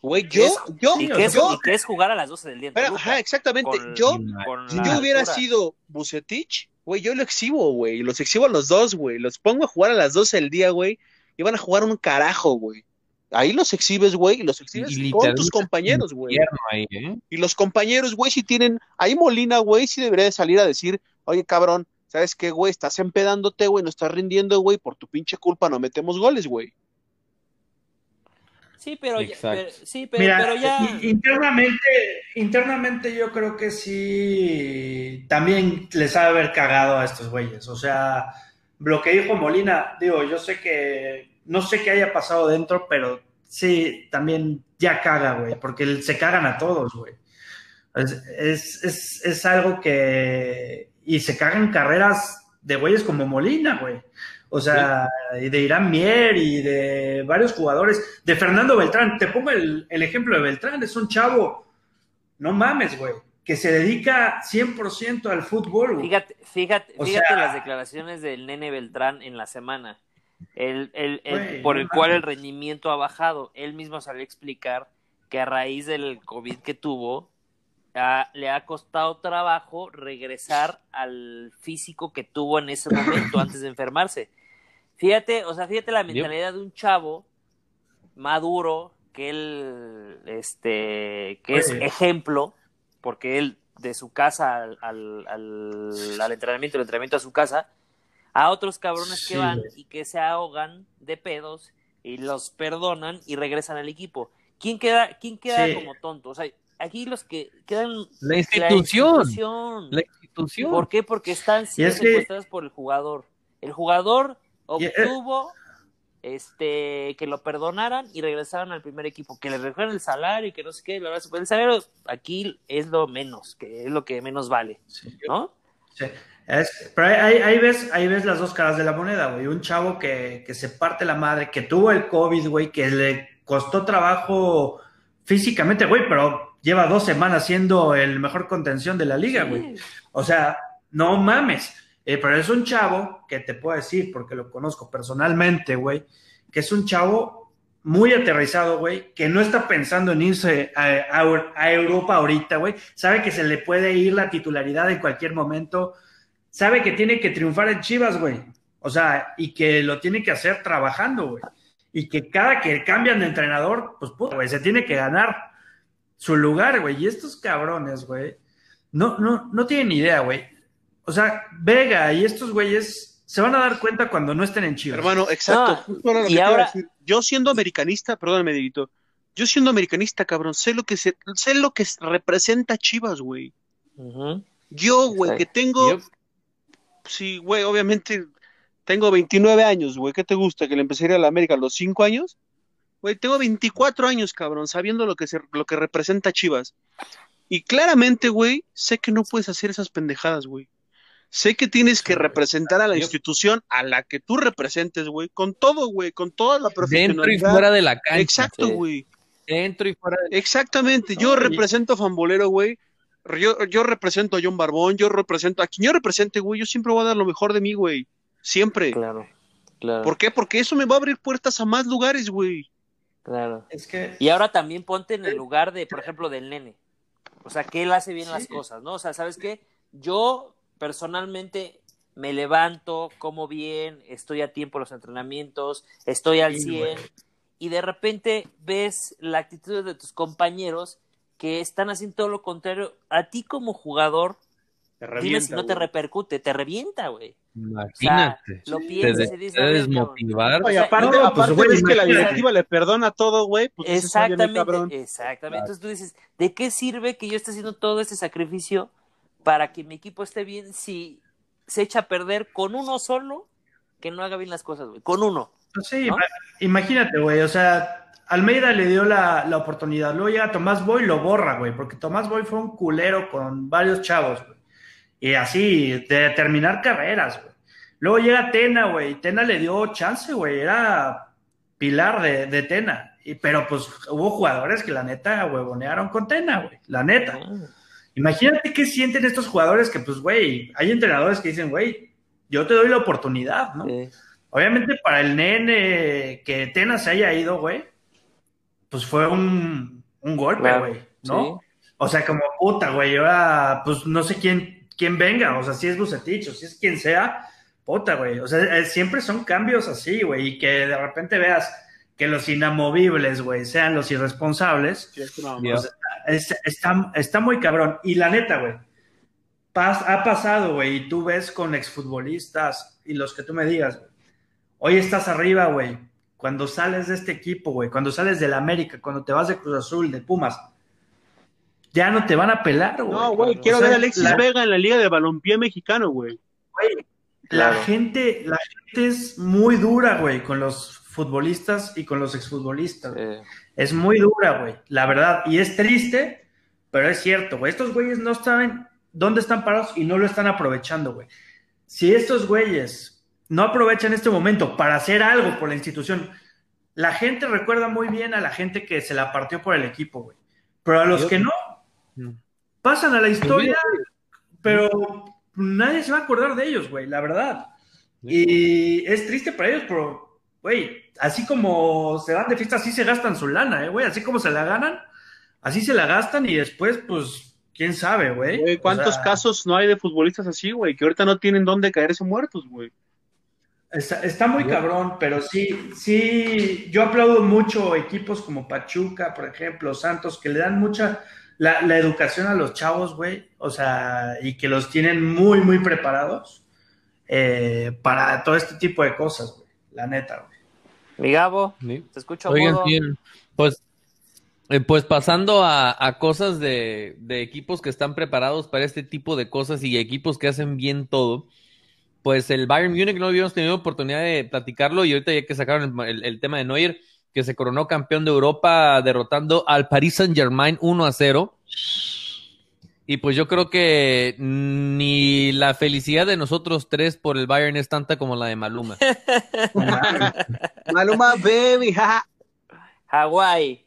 Güey, yo, Es- yo, ¿Y qué, es, yo, y qué es jugar a las 12 del día? Toluca? ajá, exactamente, Con- yo, con si yo hubiera altura. sido Bucetich, güey, yo lo exhibo, güey, los exhibo a los dos, güey, los pongo a jugar a las 12 del día, güey, y van a jugar un carajo, güey. Ahí los exhibes, güey, y los exhibes Y con tus compañeros, güey. ¿eh? Y los compañeros, güey, si tienen. Ahí Molina, güey, sí debería de salir a decir, oye, cabrón, ¿sabes qué, güey? Estás empedándote, güey, no estás rindiendo, güey, por tu pinche culpa no metemos goles, güey. Sí, pero, ya- pero- sí, pero, Mira, pero ya internamente, internamente yo creo que sí también les ha de haber cagado a estos güeyes. O sea, lo que dijo Molina, digo, yo sé que no sé qué haya pasado dentro, pero sí, también ya caga, güey, porque se cagan a todos, güey. Es, es, es, algo que y se cagan carreras de güeyes como Molina, güey. O sea, y de Irán Mier y de varios jugadores. De Fernando Beltrán. Te pongo el, el ejemplo de Beltrán. Es un chavo. No mames, güey. Que se dedica 100% al fútbol, güey. Fíjate, fíjate, O fíjate sea- las declaraciones del nene Beltrán en la semana, el, el- por el cual el rendimiento ha bajado. Él mismo salió a explicar que a raíz del COVID que tuvo, le ha costado trabajo regresar al físico que tuvo en ese momento *coughs* antes de enfermarse. Fíjate, o sea, fíjate la mentalidad de un chavo maduro, que él, este, que es ejemplo, porque él de su casa al, al, al- al entrenamiento, el entrenamiento a su casa, a otros cabrones que van y que se ahogan de pedos y los perdonan y regresan al equipo. ¿Quién queda, quién queda Sí. como tonto? O sea, aquí los que quedan La institución. institución. La institución. ¿Por qué? Porque están siendo es que- por el jugador. El jugador obtuvo este que lo perdonaran y regresaran al primer equipo, que le recuerden el salario y que no sé qué, la verdad, el salario aquí es lo menos, que es lo que menos vale, Sí. ¿no? Sí. Es- pero ahí, ahí- ves, ahí ves las dos caras de la moneda, güey. Un chavo que, que se parte la madre, que tuvo el COVID, güey, que le costó trabajo físicamente, güey, pero lleva dos semanas siendo el mejor contención de la liga, güey. O sea, no mames. Eh, pero es un chavo que te puedo decir, porque lo conozco personalmente, güey, que es un chavo muy aterrizado, güey, que no está pensando en irse a, a- a Europa ahorita, güey. Sabe que se le puede ir la titularidad en cualquier momento. Sabe que tiene que triunfar en Chivas, güey. O sea, y que lo tiene que hacer trabajando, güey. Y que cada que cambian de entrenador, pues, puta, güey, se tiene que ganar su lugar, güey. Y estos cabrones, güey, no, no, no tienen idea, güey. O sea, Vega y estos güeyes se van a dar cuenta cuando no estén en Chivas. Hermano, exacto. Y ahora-. Yo siendo americanista, perdóname, Dieguito, yo siendo americanista, cabrón, sé lo que se, sé lo que representa Chivas, güey. Yo, güey, que tengo, Yep. Sí, güey, obviamente tengo 29 años, güey, ¿qué te gusta? ¿Que le empecé a ir a la América a los 5 años? Güey, tengo 24 años, cabrón, sabiendo lo que se, lo que representa Chivas. Y claramente, güey, sé que no puedes hacer esas pendejadas, güey. Sé que tienes que representar a la institución a la que tú representes, güey, con todo, güey, con toda la Dentro y profesionalidad. fuera de la cancha. Exacto, Sí. güey. Dentro y fuera de Exactamente, yo No, y- represento a Fambolero, güey. Yo, yo represento a John Barbón, yo represento a quien yo represente, güey. Yo siempre voy a dar lo mejor de mí, güey. Siempre. Claro, claro, ¿Por qué? Porque eso me va a abrir puertas a más lugares, güey. claro. Es que Y ahora también ponte en el lugar de, por ejemplo, del nene. O sea, que él hace bien Sí. las cosas, ¿no? O sea, ¿sabes qué? Yo personalmente me levanto, como bien, estoy a tiempo en los entrenamientos, estoy al Sí, 100 güey. y de repente ves la actitud de tus compañeros que están haciendo todo lo contrario. A ti como jugador, Te dime si no te repercute, te revienta, güey. Imagínate. Lo piensas y dices, te a ver, desmotivar. O sea, aparte, no, pues, güey, ves que la directiva le perdona todo, güey. Pues dices, "Óyeme, Exactamente, cabrón". exactamente. Entonces tú dices, ¿de qué sirve que yo esté haciendo todo este sacrificio para que mi equipo esté bien si se echa a perder con uno solo que no haga bien las cosas, güey? Con uno. Pues sí, imagínate, güey, o sea, Almeida le dio la, la oportunidad, luego llega Tomás Boy y lo borra, güey, porque Tomás Boy fue un culero con varios chavos, güey, y así, de terminar carreras, güey. Luego llega Tena, güey, Tena le dio chance, güey, era pilar de, de Tena, y, pero pues hubo jugadores que la neta huevonearon con Tena, güey, la neta. Imagínate qué sienten estos jugadores que, pues, güey, hay entrenadores que dicen, güey, yo te doy la oportunidad, ¿no? Sí. Obviamente para el nene que Tena se haya ido, güey, pues fue un, un golpe, Claro, güey, ¿no? sí. O sea, como puta, güey, ahora, pues no sé quién, quién venga, o sea, si es Bucetich o si es quien sea, puta, güey. O sea, eh, siempre son cambios así, güey, y que de repente veas que los inamovibles, güey, sean los irresponsables, Sí, es una Ya. mamada. es- está, está muy cabrón. Y la neta, güey, pas- ha pasado, güey, y tú ves con exfutbolistas y los que tú me digas, güey, hoy estás arriba, güey, cuando sales de este equipo, güey, cuando sales del América, cuando te vas de Cruz Azul, de Pumas, ya no te van a pelar, güey. No, güey, quiero O sea, ver a Alexis la- Vega en la Liga de Balompié mexicano, güey. La Claro. gente, la gente es muy dura, güey, con los futbolistas y con los exfutbolistas. güey. Eh, Es muy dura, güey, la verdad. Y es triste, pero es cierto, güey. Estos güeyes no saben dónde están parados y no lo están aprovechando, güey. Si estos güeyes no aprovechan este momento para hacer algo por la institución, la gente recuerda muy bien a la gente que se la partió por el equipo, güey. Pero a los que no, pasan a la historia, pero nadie se va a acordar de ellos, güey, la verdad. Y es triste para ellos, pero, güey, así como se van de fiesta, así se gastan su lana, eh, güey. Así como se la ganan, así se la gastan y después, pues, quién sabe, güey. Güey, ¿Cuántos O sea, casos no hay de futbolistas así, güey? Que ahorita no tienen dónde caerse muertos, güey. Está, está muy cabrón, pero sí, sí, yo aplaudo mucho equipos como Pachuca, por ejemplo, Santos, que le dan mucha la, la educación a los chavos, güey, o sea, y que los tienen muy, muy preparados eh, para todo este tipo de cosas, güey, la neta, güey. Mi Gabo, Sí. te escucho Oigan, bien, pues, eh, pues pasando a, a cosas de, de equipos que están preparados para este tipo de cosas y equipos que hacen bien todo, pues el Bayern Múnich no habíamos tenido oportunidad de platicarlo y ahorita ya que sacaron el, el- el tema de Neuer, que se coronó campeón de Europa derrotando al Paris Saint-Germain 1 a 0. Y pues yo creo que ni la felicidad de nosotros tres por el Bayern es tanta como la de Maluma. *laughs* Maluma, baby, jaja. Hawái.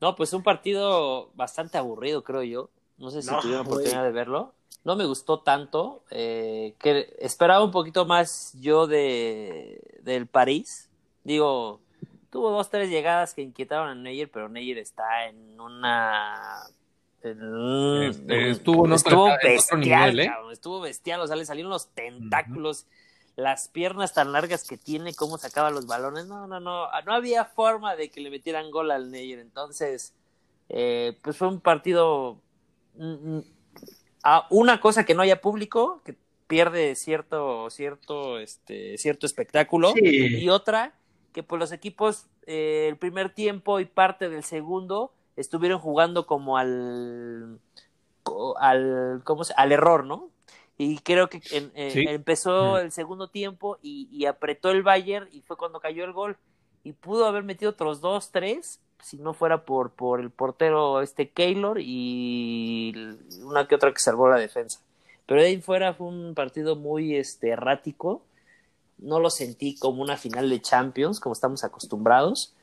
No, pues un partido bastante aburrido, creo yo. No sé si No, tuvieron oportunidad de verlo. No me gustó tanto. eh, que esperaba un poquito más yo de del París. Digo, tuvo dos, tres llegadas que inquietaron a Neyer, pero Neyer está en una. en un- Este, en- estuvo en estuvo bestial, nivel, ¿eh? cabrón, estuvo bestial. O sea, le salieron los tentáculos las piernas tan largas que tiene, cómo sacaba los balones, no, no, no, no había forma de que le metieran gol al Neyer, entonces, eh, pues fue un partido, mm, mm, a una cosa que no haya público, que pierde cierto, cierto, este, cierto espectáculo, Sí. y otra, que pues los equipos, eh, el primer tiempo y parte del segundo, estuvieron jugando como al, al, ¿cómo se? al error, ¿no? Y creo que en- eh, Sí. empezó el segundo tiempo y, y apretó el Bayern y fue cuando cayó el gol. Y pudo haber metido otros dos, tres, si no fuera por, por el portero este Keylor y una que otra que salvó la defensa. Pero de ahí fuera fue un partido muy este, errático. No lo sentí como una final de Champions, como estamos acostumbrados.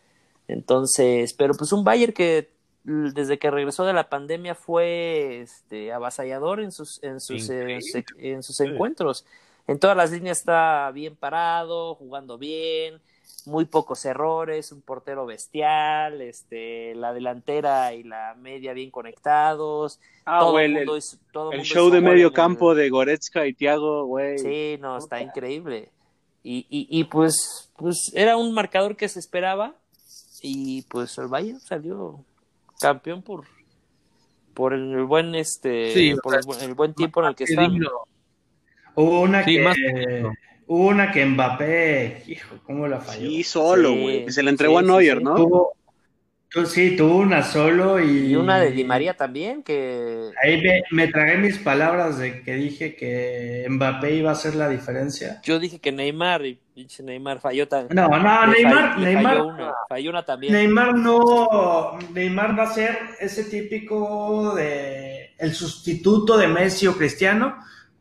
Entonces, pero pues un Bayern que desde que regresó de la pandemia fue este, avasallador en sus, en sus, eh, en sus encuentros. En todas las líneas está bien parado, jugando bien, muy pocos errores, un portero bestial, este, la delantera y la media bien conectados. Ah, todo güey, el el, mundo es- todo el mundo show de medio el- campo de Goretzka y Thiago, güey. Sí, no, está increíble. Y, y, y pues, pues era un marcador que se esperaba y pues el Bayern salió campeón por por el buen este Sí, por el, buen- el buen tiempo en el que está. digno. Hubo una Sí, que más- hubo una que Mbappé, hijo, cómo la falló. Sí, solo, Sí, güey. que se le entregó sí, a Neuer, sí, sí. ¿no? Tuvo, tu- sí, tuvo una solo y, Y una de Di María también que Ahí me, me tragué mis palabras de que dije que Mbappé iba a hacer la diferencia. yo dije que Neymar y pinche Neymar falló también. No, no, Neymar, Neymar, falló una, falló una también. Neymar no, Neymar va a ser ese típico de el sustituto de Messi o Cristiano.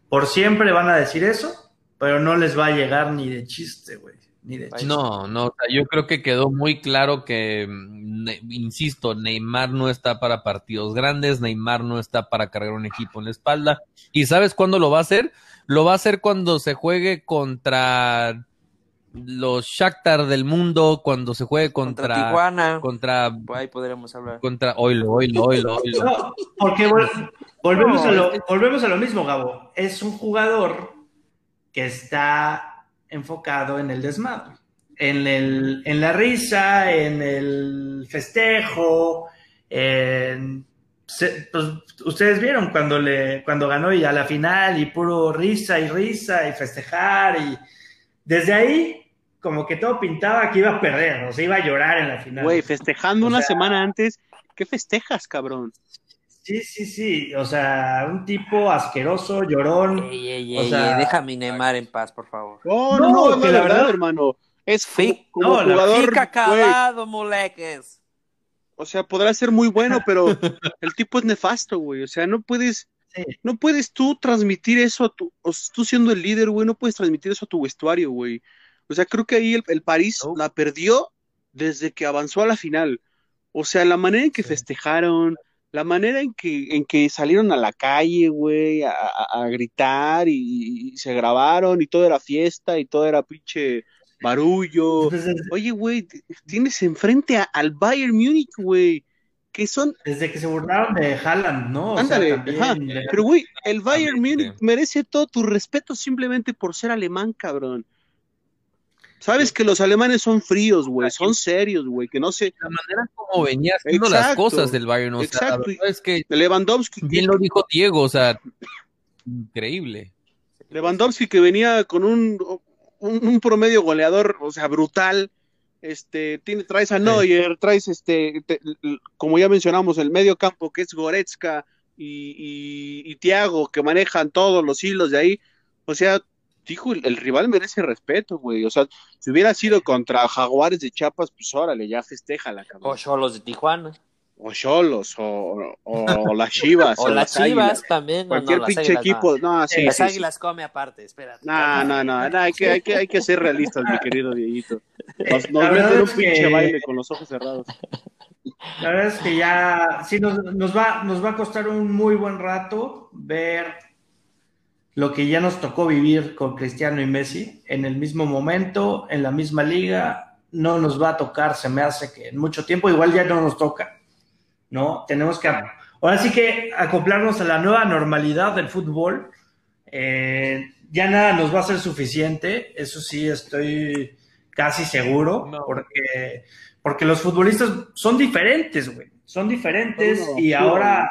Por siempre van a decir eso, pero no les va a llegar ni de chiste, güey, ni de chiste. No, no, o sea, yo creo que quedó muy claro que, mm, insisto, Neymar no está para partidos grandes, Neymar no está para cargar un equipo en la espalda. ¿Y sabes cuándo lo va a hacer? Lo va a hacer cuando se juegue contra los Shakhtar del mundo, cuando se juegue contra, contra, Tijuana. contra, Pues ahí podríamos hablar. contra, oilo, oilo, oilo, oilo. No, porque vol- volvemos, No, a lo, volvemos a lo mismo, Gabo. Es un jugador que está enfocado en el desmadre, en, el, en la risa, en el festejo. en- se- pues, ustedes vieron cuando, le, cuando ganó y a la final y puro risa y risa y festejar y desde ahí como que todo pintaba que iba a perder, o sea, iba a llorar en la final. Güey, festejando O una sea- semana antes. ¿Qué festejas, cabrón? Sí, sí, sí, o sea, un tipo asqueroso, llorón. Ey, ey, o ey, sea- ey, deja a mi Neymar en paz, por favor. No, No, no, no, que es la la verdad, verdad- hermano. Es Sí, como no, la- jugador, Fica güey, acabado, moleques. o sea, podrá ser muy bueno, pero el tipo es nefasto, güey. O sea, no puedes Sí. No puedes tú transmitir eso a tu, o sea, tú siendo el líder, güey, no puedes transmitir eso a tu vestuario, güey. O sea, creo que ahí el, el París No. la perdió desde que avanzó a la final. O sea, la manera en que Sí. festejaron, la manera en que, en que salieron a la calle, güey, a, gritar y, y se grabaron y todo era fiesta y todo era pinche barullo. *laughs* Oye, güey, tienes enfrente a- al Bayern Múnich, güey, que son desde que se burlaron de Haaland, ¿no? O sea, Ándale, también le- Pero, güey, el Bayern. Múnich merece todo tu respeto simplemente por ser alemán, cabrón. Sabes que los alemanes son fríos, güey, son serios, güey, que no sé. La manera como venía haciendo las Exacto, cosas del Bayern, o sea, exacto. es que Lewandowski, bien lo dijo Diego, o sea, increíble. Lewandowski que venía con un, un, un promedio goleador, o sea, brutal. Este, tiene, traes a Neuer, traes este, te- como ya mencionamos, el medio campo que es Goretzka y, y, y Thiago, que manejan todos los hilos de ahí. O sea, dijo, el, el rival merece respeto, güey. O sea, si hubiera sido contra Jaguares de Chiapas, pues órale, ya festéjala, cabrón. O Cholos de Tijuana. O Cholos, o, o, o las Chivas, *laughs* O las Chivas Águilas. también. no, no, Cualquier las pinche Águilas no. equipo. No, sí, las sí, sí. águilas come aparte, espérate. No, no, no, no, hay que, hay que, hay que ser realistas, mi querido Dieguito. Nos, nos un pinche que- baile con los ojos cerrados. La verdad es que ya sí nos, nos va, nos va a costar un muy buen rato ver lo que ya nos tocó vivir con Cristiano y Messi en el mismo momento, en la misma liga. No nos va a tocar, se me hace que en mucho tiempo, igual ya no nos toca, ¿no? Tenemos que, ahora sí que acoplarnos a la nueva normalidad del fútbol. Eh, ya nada nos va a ser suficiente, eso sí estoy casi seguro, No. porque, porque los futbolistas son diferentes, güey, son diferentes No, no, y ahora,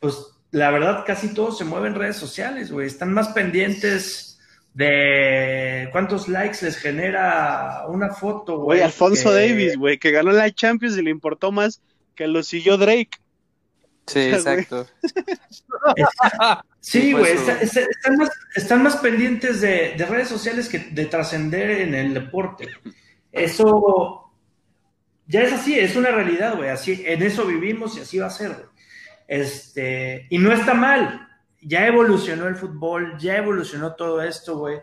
pues la verdad casi todos se mueven en redes sociales, güey, están más pendientes de cuántos likes les genera una foto, güey. Güey, Alfonso que- Davis, güey, que ganó la Champions y le importó más que lo siguió Drake. Sí, *laughs* güey. exacto. Sí, Sí, güey, pues, está- está- están, más, están más pendientes de, de redes sociales que de trascender en el deporte. Eso ya es así, es una realidad, güey. Así, en eso vivimos y así va a ser, güey. Este, y no está mal. Ya evolucionó el fútbol, ya evolucionó todo esto, güey.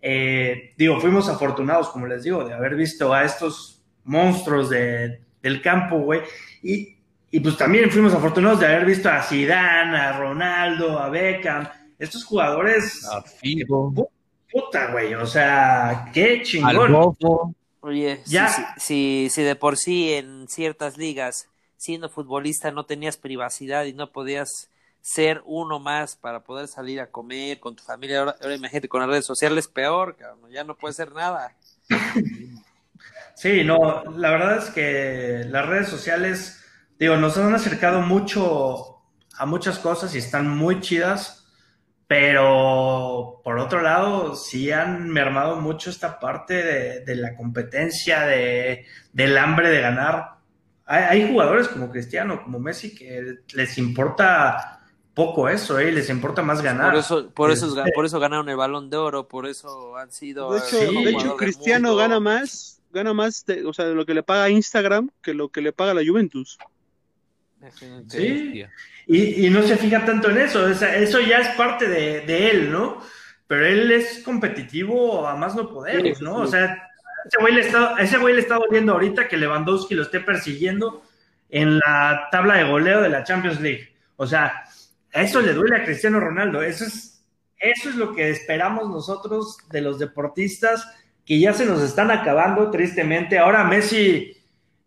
Eh, digo, fuimos afortunados, como les digo, de haber visto a estos monstruos de- del campo, güey. Y, y pues también fuimos afortunados de haber visto a Zidane, a Ronaldo, a Beckham, estos jugadores, A Figo, puta, güey, o sea, qué chingón. Oye, si, Ya. si, si, si de por sí en ciertas ligas, siendo futbolista, no tenías privacidad y no podías ser uno más para poder salir a comer con tu familia, ahora, ahora imagínate con las redes sociales, peor, cabrón, ya no puede ser nada. *laughs* Sí, no, la verdad es que las redes sociales, digo, nos han acercado mucho a muchas cosas y están muy chidas, pero por otro lado, sí han mermado mucho esta parte de, de la competencia, de, del hambre de ganar. Hay, hay jugadores como Cristiano, como Messi, que les importa poco eso, ¿eh? les importa más ganar. Por eso, por eso, Este- por eso ganaron el balón de oro, por eso han sido. De hecho, Sí. de Cristiano gana más, gana más, de, o sea, de lo que le paga Instagram que lo que le paga la Juventus. Sí. Y, y no se fija tanto en eso, o sea, eso ya es parte de, de él, ¿no? Pero él es competitivo a más no poder, ¿no? O sea, ese güey, le está, a ese güey le está doliendo ahorita que Lewandowski lo esté persiguiendo en la tabla de goleo de la Champions League. O sea, a eso le duele a Cristiano Ronaldo. Eso es, eso es lo que esperamos nosotros de los deportistas que ya se nos están acabando tristemente. Ahora Messi,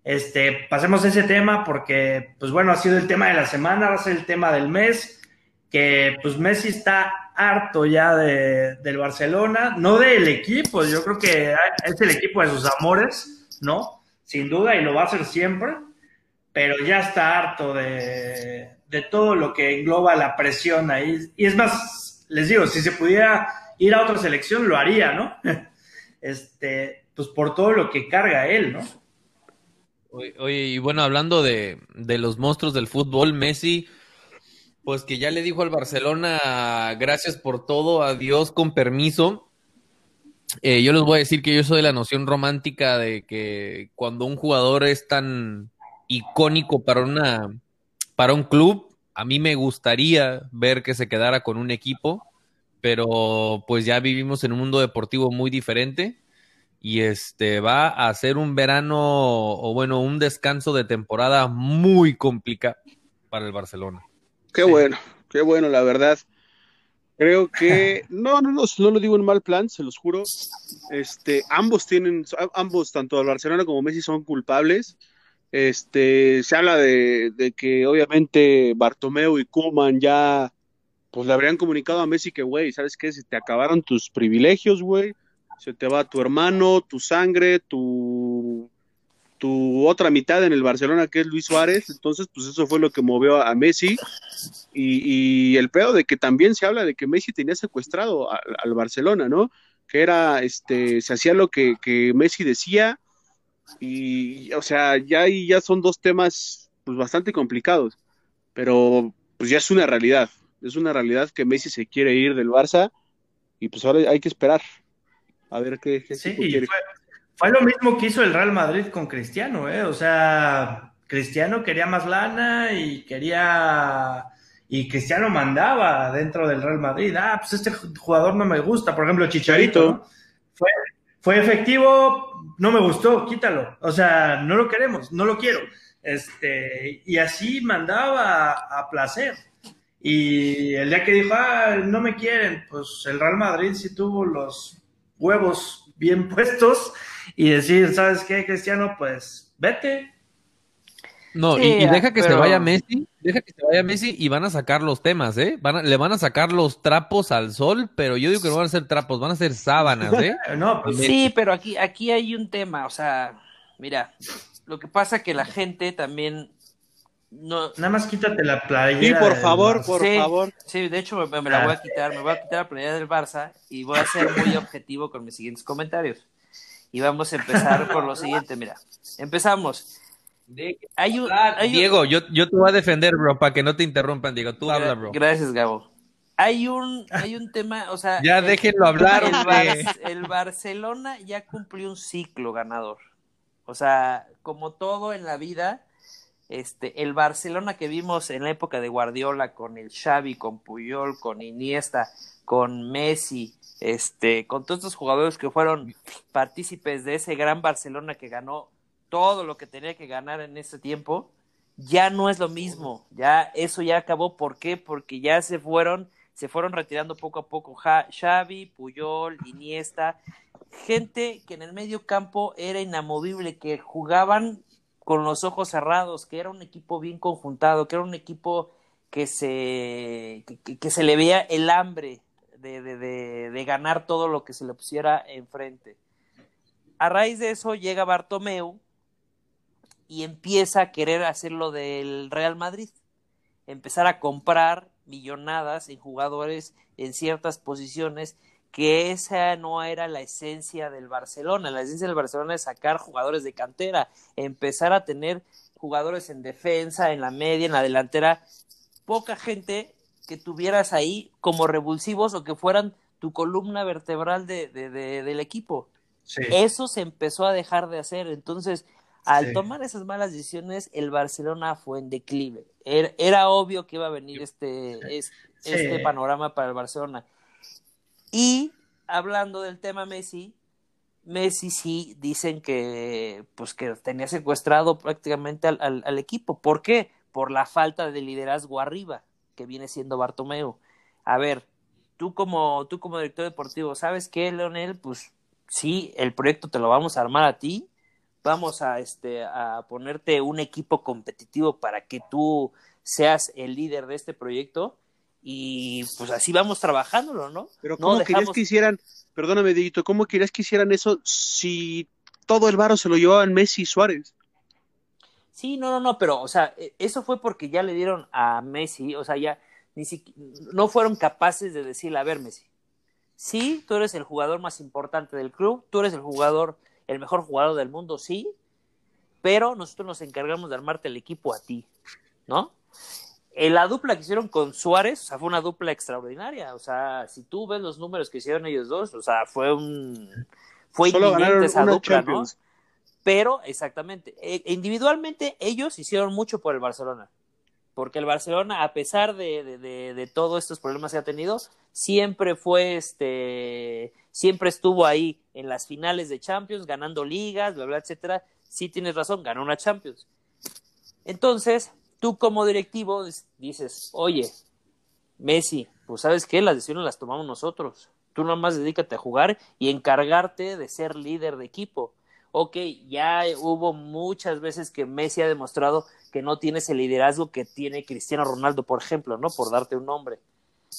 este, pasemos ese tema porque, pues bueno, ha sido el tema de la semana, va a ser el tema del mes, que pues Messi está harto ya de, del Barcelona, no del equipo, yo creo que es el equipo de sus amores, ¿no? Sin duda, y lo va a hacer siempre, pero ya está harto de, de todo lo que engloba la presión ahí. Y es más, les digo, si se pudiera ir a otra selección, lo haría, ¿no? *laughs* Este, pues por todo lo que carga él, ¿no? Oye, y bueno, hablando de, de los monstruos del fútbol, Messi, pues que ya le dijo al Barcelona, gracias por todo, adiós con permiso. Eh, yo les voy a decir que yo soy de la noción romántica de que cuando un jugador es tan icónico para una, para un club, a mí me gustaría ver que se quedara con un equipo, pero pues ya vivimos en un mundo deportivo muy diferente y este va a ser un verano o bueno, un descanso de temporada muy complicado para el Barcelona. Qué bueno, qué bueno, la verdad. Creo que *laughs* no, no, no, no lo digo en mal plan, se los juro. Este, ambos tienen, ambos, tanto el Barcelona como Messi, son culpables. Este, se habla de, de que obviamente Bartomeu y Kuman ya, pues le habrían comunicado a Messi que, güey, ¿sabes qué? Se te acabaron tus privilegios, güey. Se te va tu hermano, tu sangre, tu tu otra mitad en el Barcelona, que es Luis Suárez. Entonces, pues eso fue lo que movió a, Messi. Y, el pedo de que también se habla de que Messi tenía secuestrado al Barcelona, ¿no? Que era, este, se hacía lo que, Messi decía. Y, o sea, ya ya son dos temas, pues bastante complicados. Pero, pues ya es una realidad. Es una realidad que Messi se quiere ir del Barça. Y pues ahora hay que esperar. A ver qué, qué sí, quiere. Fue lo mismo que hizo el Real Madrid con Cristiano, ¿eh? O sea, Cristiano quería más lana y quería. Y Cristiano mandaba dentro del Real Madrid. Ah, pues este jugador no me gusta. Por ejemplo, Chicharito. Fue, fue efectivo, no me gustó, quítalo. O sea, no lo queremos, no lo quiero. Este, y así mandaba a, placer. Y el día que dijo, ah, no me quieren, pues el Real Madrid sí tuvo los huevos bien *laughs* puestos y decir, ¿sabes qué, Cristiano? Pues vete. No, y, deja que se vaya Messi, deja que se vaya Messi y van a sacar los temas, ¿eh? Van le van a sacar los trapos al sol, pero yo digo que no van a ser trapos, van a ser sábanas, ¿eh? *laughs* no, pues, sí, pero aquí, aquí hay un tema, o sea, mira, lo que pasa que la gente también no... Nada más quítate la playera. Sí, por favor, por favor. Sí, de hecho me, me, la voy a quitar, me voy a quitar la playera del Barça y voy a ser muy objetivo con mis siguientes comentarios. Y vamos a empezar por lo siguiente, mira. Empezamos. Hay un, Diego, yo, yo te voy a defender, bro, para que no te interrumpan, Diego. Tú habla, bro. Gracias, Gabo. Hay un, hay un tema, o sea. Ya déjenlo hablar, el, el Barcelona ya cumplió un ciclo ganador. O sea, como todo en la vida, este, el Barcelona que vimos en la época de Guardiola con el Xavi, con Puyol, con Iniesta, con Messi, este, con todos estos jugadores que fueron partícipes de ese gran Barcelona que ganó todo lo que tenía que ganar en ese tiempo, ya no es lo mismo, ya eso ya acabó, ¿por qué? Porque ya se fueron, se fueron retirando poco a poco Xavi, Puyol, Iniesta, gente que en el medio campo era inamovible, que jugaban con los ojos cerrados, que era un equipo bien conjuntado, que era un equipo que se, que se le veía el hambre de, de, de, ganar todo lo que se le pusiera enfrente. A raíz de eso llega Bartomeu y empieza a querer hacer lo del Real Madrid, empezar a comprar millonadas en jugadores en ciertas posiciones que esa no era la esencia del Barcelona. La esencia del Barcelona es sacar jugadores de cantera, empezar a tener jugadores en defensa, en la media, en la delantera. Poca gente que tuvieras ahí como revulsivos o que fueran tu columna vertebral de, del equipo. Eso se empezó a dejar de hacer. Entonces, al tomar esas malas decisiones, el Barcelona fue en declive. Era, obvio que iba a venir este, este panorama para el Barcelona. Y hablando del tema Messi, Messi sí dicen que pues que tenía secuestrado prácticamente al, al equipo. ¿Por qué? Por la falta de liderazgo arriba que viene siendo Bartomeu. A ver, tú como, tú como director deportivo, ¿sabes qué, Leonel? Pues sí, el proyecto te lo vamos a armar a ti, vamos a, este, a ponerte un equipo competitivo para que tú seas el líder de este proyecto y pues así vamos trabajándolo, ¿no? Pero ¿cómo querías que hicieran, perdóname, Dito, cómo querías que hicieran eso si todo el varo se lo llevaban Messi y Suárez? Sí, no, no, no, pero, o sea, e, eso fue porque ya le dieron a Messi, o sea, ya ni siquiera, no fueron capaces de decirle, a ver, Messi, sí, tú eres el jugador más importante del club, tú eres el jugador, el mejor jugador del mundo, sí, pero nosotros nos encargamos de armarte el equipo a ti, ¿no? En la dupla que hicieron con Suárez, o sea, fue una dupla extraordinaria, o sea, si tú ves los números que hicieron ellos dos, o sea, fue un, fue inminente esa dupla, ¿no? Pero, exactamente, e, individualmente ellos hicieron mucho por el Barcelona. porque el Barcelona, a pesar de, de, de, de todos estos problemas que ha tenido, siempre fue este, siempre estuvo ahí en las finales de Champions, ganando ligas, bla, bla, etcétera. Sí tienes razón, ganó una Champions. Entonces, tú como directivo dices, oye, Messi, pues sabes qué, las decisiones las tomamos nosotros. Tú nomás dedícate a jugar y encargarte de ser líder de equipo. Ok, ya hubo muchas veces que Messi ha demostrado que no tiene ese liderazgo que tiene Cristiano Ronaldo, por ejemplo, ¿no? Por darte un nombre.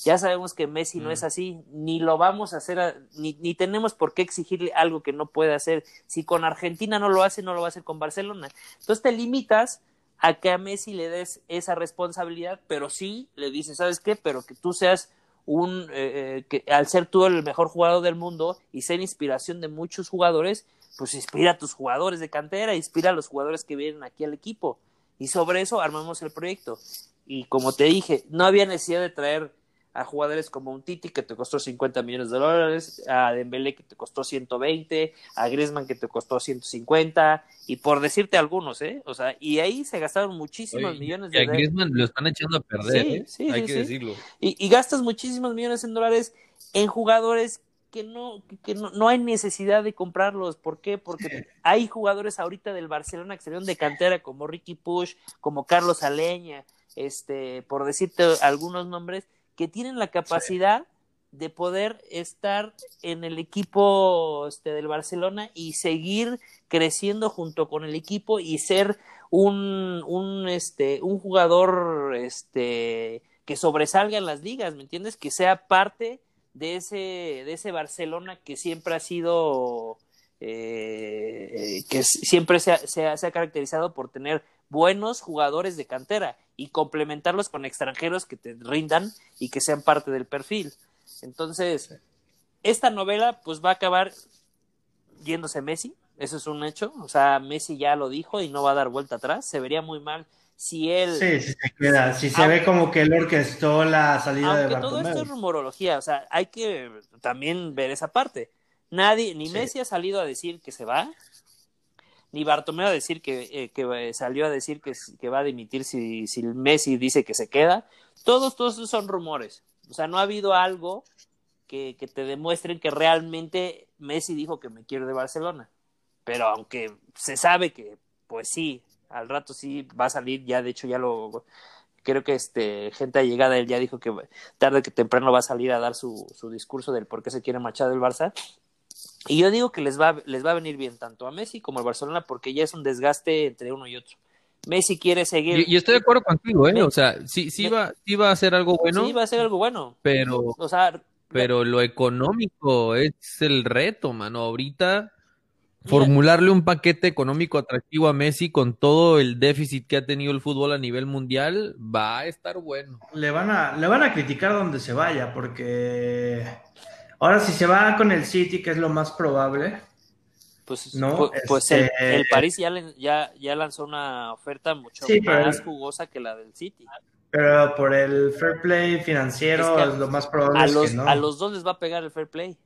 Ya sabemos que Messi no es así, ni lo vamos a hacer, ni, ni, tenemos por qué exigirle algo que no puede hacer. Si con Argentina no lo hace, no lo va a hacer con Barcelona. Entonces te limitas a que a Messi le des esa responsabilidad, pero sí le dices, ¿sabes qué? Pero que tú seas un, eh, que al ser tú el mejor jugador del mundo y ser inspiración de muchos jugadores, pues inspira a tus jugadores de cantera, inspira a los jugadores que vienen aquí al equipo. Y sobre eso armamos el proyecto. Y como te dije, no había necesidad de traer a jugadores como un Titi que te costó 50 millones de dólares, a Dembélé que te costó 120, a Griezmann que te costó 150 y por decirte algunos, ¿eh? O sea, y ahí se gastaron muchísimos Oye, millones y a de dólares. Griezmann lo están echando a perder, Sí, ¿eh? sí, hay sí, que decirlo. Y, y gastas muchísimos millones en dólares en jugadores que no, que, que no, no hay necesidad de comprarlos. ¿Por qué? Porque hay jugadores ahorita del Barcelona que salieron de cantera, como Ricky Push, como Carlos Aleña, este, por decirte algunos nombres, que tienen la capacidad de poder estar en el equipo este, del Barcelona y seguir creciendo junto con el equipo y ser un, un, este, un jugador este, que sobresalga en las ligas, ¿me entiendes? Que sea parte de ese, de ese Barcelona que siempre ha sido, eh, que siempre se ha, se, ha, se ha caracterizado por tener buenos jugadores de cantera y complementarlos con extranjeros que te rindan y que sean parte del perfil. Entonces, esta novela pues va a acabar yéndose Messi, eso es un hecho, o sea, Messi ya lo dijo y no va a dar vuelta atrás, se vería muy mal si él... Sí, si se queda, si se aunque, ve como que él orquestó la salida de Bartomeu. todo esto es rumorología, o sea, hay que también ver esa parte. Nadie, ni sí. Messi ha salido a decir que se va, ni Bartomeu a decir que, eh, que salió a decir que, que, va a dimitir si, si Messi dice que se queda. Todos, todos son rumores. O sea, no ha habido algo que, que, te demuestren que realmente Messi dijo que me quiero de Barcelona. Pero aunque se sabe que, pues sí, al rato sí va a salir, ya de hecho ya lo creo que este gente allegada él ya dijo que tarde que temprano va a salir a dar su, su discurso del por qué se quiere marchar del Barça. Y yo digo que les va, les va a venir bien tanto a Messi como al Barcelona porque ya es un desgaste entre uno y otro. Messi quiere seguir. Y, y estoy de acuerdo contigo, ¿eh? O sea, sí, sí, va, sí va a hacer algo bueno. Sí, va a ser algo bueno. Pero, o sea, pero lo económico es el reto, mano. Ahorita formularle un paquete económico atractivo a Messi con todo el déficit que ha tenido el fútbol a nivel mundial va a estar bueno. Le van a, le van a criticar donde se vaya, porque ahora si se va con el City, que es lo más probable. Pues, no, pues, pues este... el, el, París ya, ya, ya, lanzó una oferta mucho sí, más pero... jugosa que la del City. Pero por el fair play financiero es, que es lo más probable. A los, que no. a los dos les va a pegar el fair play.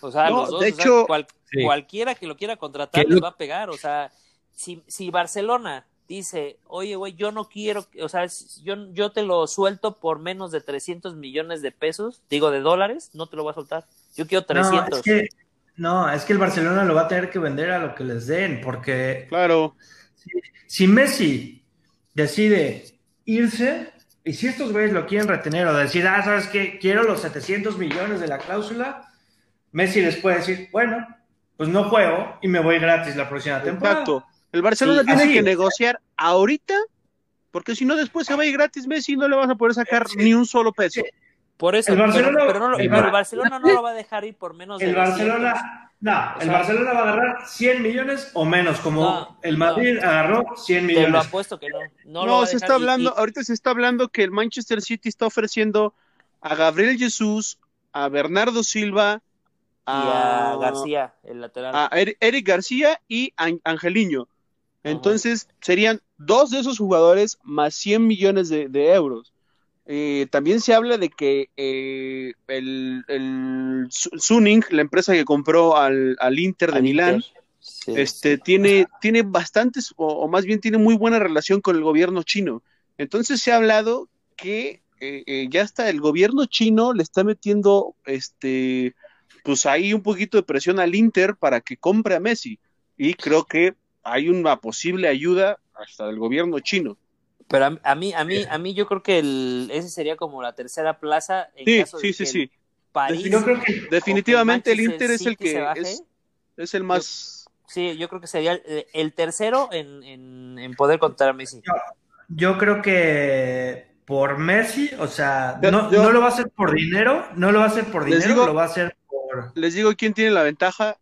O sea, no, los dos, de o hecho, sea, cual, sí. cualquiera que lo quiera contratar les va a pegar. O sea, si, si Barcelona dice, oye, güey, yo no quiero, o sea, yo, yo te lo suelto por menos de 300 millones de pesos, digo, de dólares, no te lo voy a soltar. Yo quiero 300. No, es que, no, es que el Barcelona lo va a tener que vender a lo que les den, porque. Claro. Si, si Messi decide irse, y si estos güeyes lo quieren retener o decir, ah, ¿sabes qué? Quiero los 700 millones de la cláusula Messi les puede decir, bueno, pues no juego y me voy gratis la próxima temporada. Exacto. El Barcelona sí, tiene así. que negociar ahorita, porque si no después se va a ir gratis Messi y no le vas a poder sacar sí. ni un solo peso. Sí. Por eso, el Barcelona, pero, pero, no, el, el, Barcelona no lo va a dejar ir por menos de el Barcelona, no, el Barcelona va a agarrar 100 millones o menos, como no, el Madrid no, agarró 100 millones. Te lo apuesto que no. No, no se está hablando, y, ahorita se está hablando que el Manchester City está ofreciendo a Gabriel Jesús, a Bernardo Silva, a, a, García, el lateral. A Eric García y a Angeliño. Entonces serían dos de esos jugadores más 100 millones de, de euros. Eh, también se habla de que eh, el, el Suning, la empresa que compró al, al Inter de al Milán, Inter. Sí, este, sí. Tiene, tiene bastantes, o, o, más bien tiene muy buena relación con el gobierno chino. Entonces se ha hablado que eh, ya hasta el gobierno chino le está metiendo este pues ahí un poquito de presión al Inter para que compre a Messi. Y creo que hay una posible ayuda hasta del gobierno chino. Pero a, a mí, a mí, a mí yo creo que el, ese sería como la tercera plaza en Sí, caso de sí, que sí. el París Yo creo que Definitivamente el Inter es el que baje. es, es el más... Sí, yo creo que sería el, el tercero en, en, en poder contar a Messi. Yo creo que por Messi, o sea, no, yo- no lo va a hacer por dinero, no lo va a hacer por dinero, digo- lo va a hacer por... Les digo quién tiene la ventaja.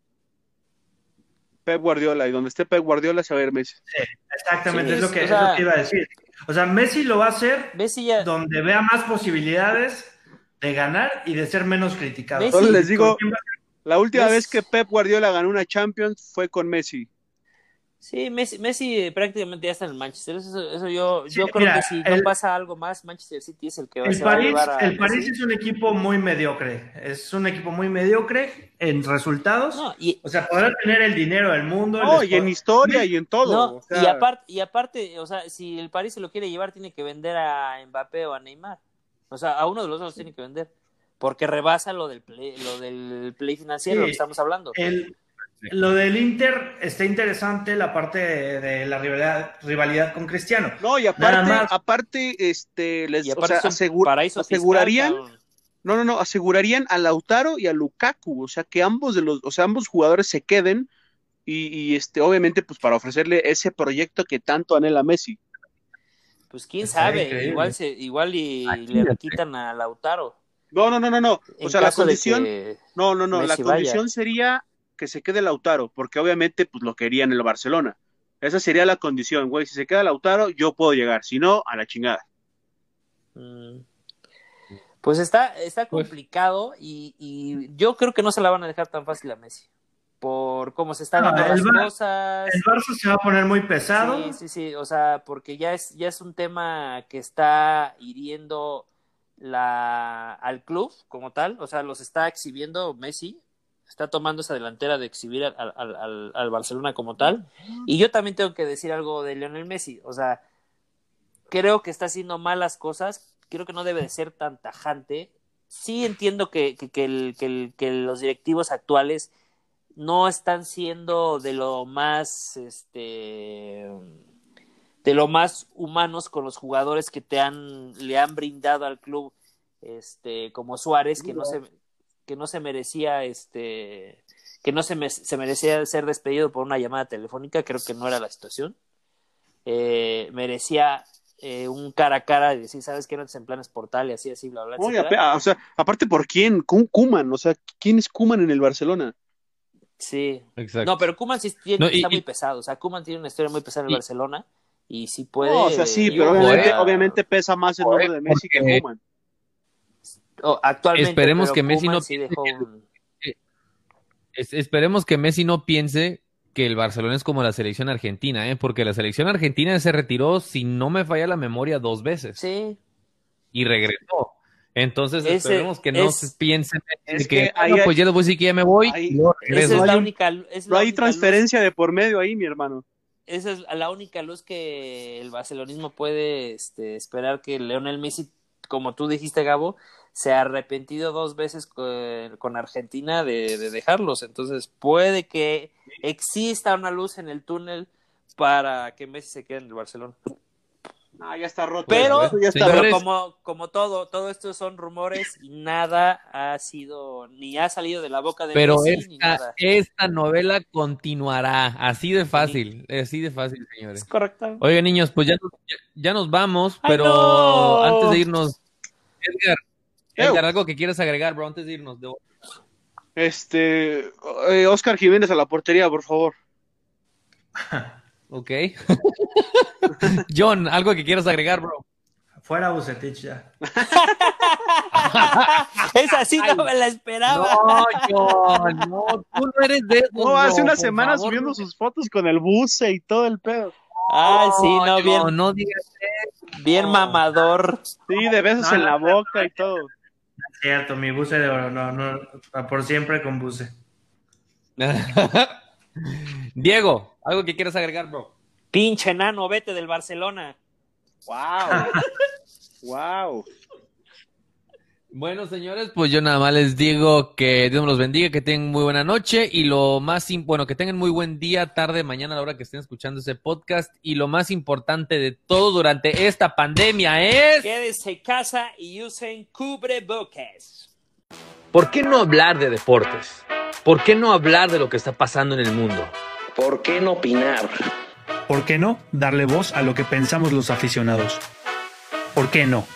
Pep Guardiola. Y donde esté Pep Guardiola se va a ver Messi. Exactamente, Sí, es, lo que, o es lo que iba a decir. O sea, Messi lo va a hacer Messi ya, donde vea más posibilidades de ganar y de ser menos criticado. Messi- Solo les digo, la última vez que Pep Guardiola ganó una Champions fue con Messi. Sí, Messi, Messi prácticamente ya está en el Manchester. Eso, eso yo, Sí, yo creo mira, que si el- no pasa algo más, Manchester City es el que va, El va a París, llevar a el París Messi. es un equipo muy mediocre. Es un equipo muy mediocre en resultados. No, y, O sea, podrá tener el dinero del mundo. No, el y en historia y en todo. no, o sea, y aparte, y aparte, o sea, si el París se lo quiere llevar, tiene que vender a Mbappé o a Neymar. O sea, a uno de los dos tiene que vender. Porque rebasa lo del play, lo del play financiero, Sí. lo que estamos hablando. El- lo del Inter está interesante, la parte de, de la rivalidad, rivalidad con Cristiano. No, y aparte, aparte, este, les, Y o aparte sea, fiscal, asegurarían, no, no, no, asegurarían a Lautaro y a Lukaku, o sea, que ambos de los, o sea, ambos jugadores se queden y, y, este, obviamente, pues para ofrecerle ese proyecto que tanto anhela Messi. Pues quién Está sabe, increíble. igual se, igual y le quitan a Lautaro. No, no, no, no, no, o sea, la condición, no, no, no, la vaya. condición sería que se quede Lautaro, porque obviamente, pues lo querían en el Barcelona. Esa sería la condición, güey, si se queda Lautaro, yo puedo llegar, si no, a la chingada. Mm. Pues está, está Pues- complicado y, y yo creo que no se la van a dejar tan fácil a Messi. Por cómo se están dando el las Bar- cosas. El Barça se va a poner muy pesado. Sí, sí, sí, o sea, porque ya es, ya es un tema que está hiriendo la, al club como tal, o sea, los está exhibiendo Messi, está tomando esa delantera de exhibir al, al, al, al Barcelona como tal, y yo también tengo que decir algo de Lionel Messi, o sea, creo que está haciendo malas cosas, creo que no debe de ser tan tajante, sí entiendo que, que, que, el, que, el, que los directivos actuales no están siendo de lo más este de lo más humanos con los jugadores que te han le han brindado al club este como Suárez que no se que no se merecía este que no se, me- se merecía ser despedido por una llamada telefónica creo que no era la situación Eh, merecía eh, un cara a cara de decir sabes que no en planes portal y así así bla bla Oye, o sea, aparte, ¿por quién? Ku- Kuman, o sea, ¿quién es Kuman en el Barcelona? sí Exacto. No, pero Kuman sí tiene- No, y- está y- muy pesado. O sea, Kuman tiene una historia muy pesada en el Y- Barcelona y sí puede. No, o sea, sí, pero obviamente, obviamente pesa más el nombre de Messi que Kuman. Oh, actualmente. Esperemos pero que Messi no sí dejó un- esperemos que Messi no piense que el Barcelona es como la selección argentina, ¿eh? porque la selección argentina se retiró, si no me falla la memoria, dos veces Sí, y regresó. Entonces Ese esperemos que no es- se piensen es que, que ahí "No, hay- pues ya después sí que ya me voy regreso". es no la única. es No hay única luz- transferencia de por medio ahí, mi hermano. esa es la única luz que el barcelonismo puede este, esperar que Leonel Messi, como tú dijiste, Gabo, se ha arrepentido dos veces con, con Argentina de, de dejarlos. Entonces puede que exista una luz en el túnel para que Messi se quede en el Barcelona. Ah, ya está roto. Pero, Eso ya está pero Señores- como, como todo, todo esto son rumores y nada ha sido, ni ha salido de la boca de Pero Messi, ni esta, nada. esta novela continuará, así de fácil, así de fácil, señores. Es correcto. Oigan, niños, pues ya, nos- ya, ya nos vamos, ¡Ay, pero no! antes de irnos, Edgar. Edgar, algo que quieras agregar, bro, antes de irnos. de- Este, eh, Oscar Jiménez a la portería, por favor. *laughs* Ok. *laughs* John, algo que quieras agregar, bro. Fuera Bucetich ya. *laughs* Esa sí no me la esperaba. No, John, no, tú no eres de esos, No, hace bro, una por semana favor, subiendo no. sus fotos con el buce y todo el pedo. Ay, sí, no, bien, no digas bien no. mamador. Sí, de besos No, en la no, no. boca y todo. Cierto, mi buce de oro, no, no, por siempre con buce. *laughs* Diego, algo que quieras agregar, bro. Pinche nano, vete del Barcelona. *laughs* Wow. wow. Bueno, señores, pues yo nada más les digo que Dios los bendiga, que tengan muy buena noche y lo más, bueno, que tengan muy buen día, tarde, mañana a la hora que estén escuchando ese podcast y lo más importante de todo durante esta pandemia es... Quédense en casa y usen cubrebocas. ¿Por qué no hablar de deportes? ¿Por qué no hablar de lo que está pasando en el mundo? ¿Por qué no opinar? ¿Por qué no darle voz a lo que pensamos los aficionados? ¿Por qué no?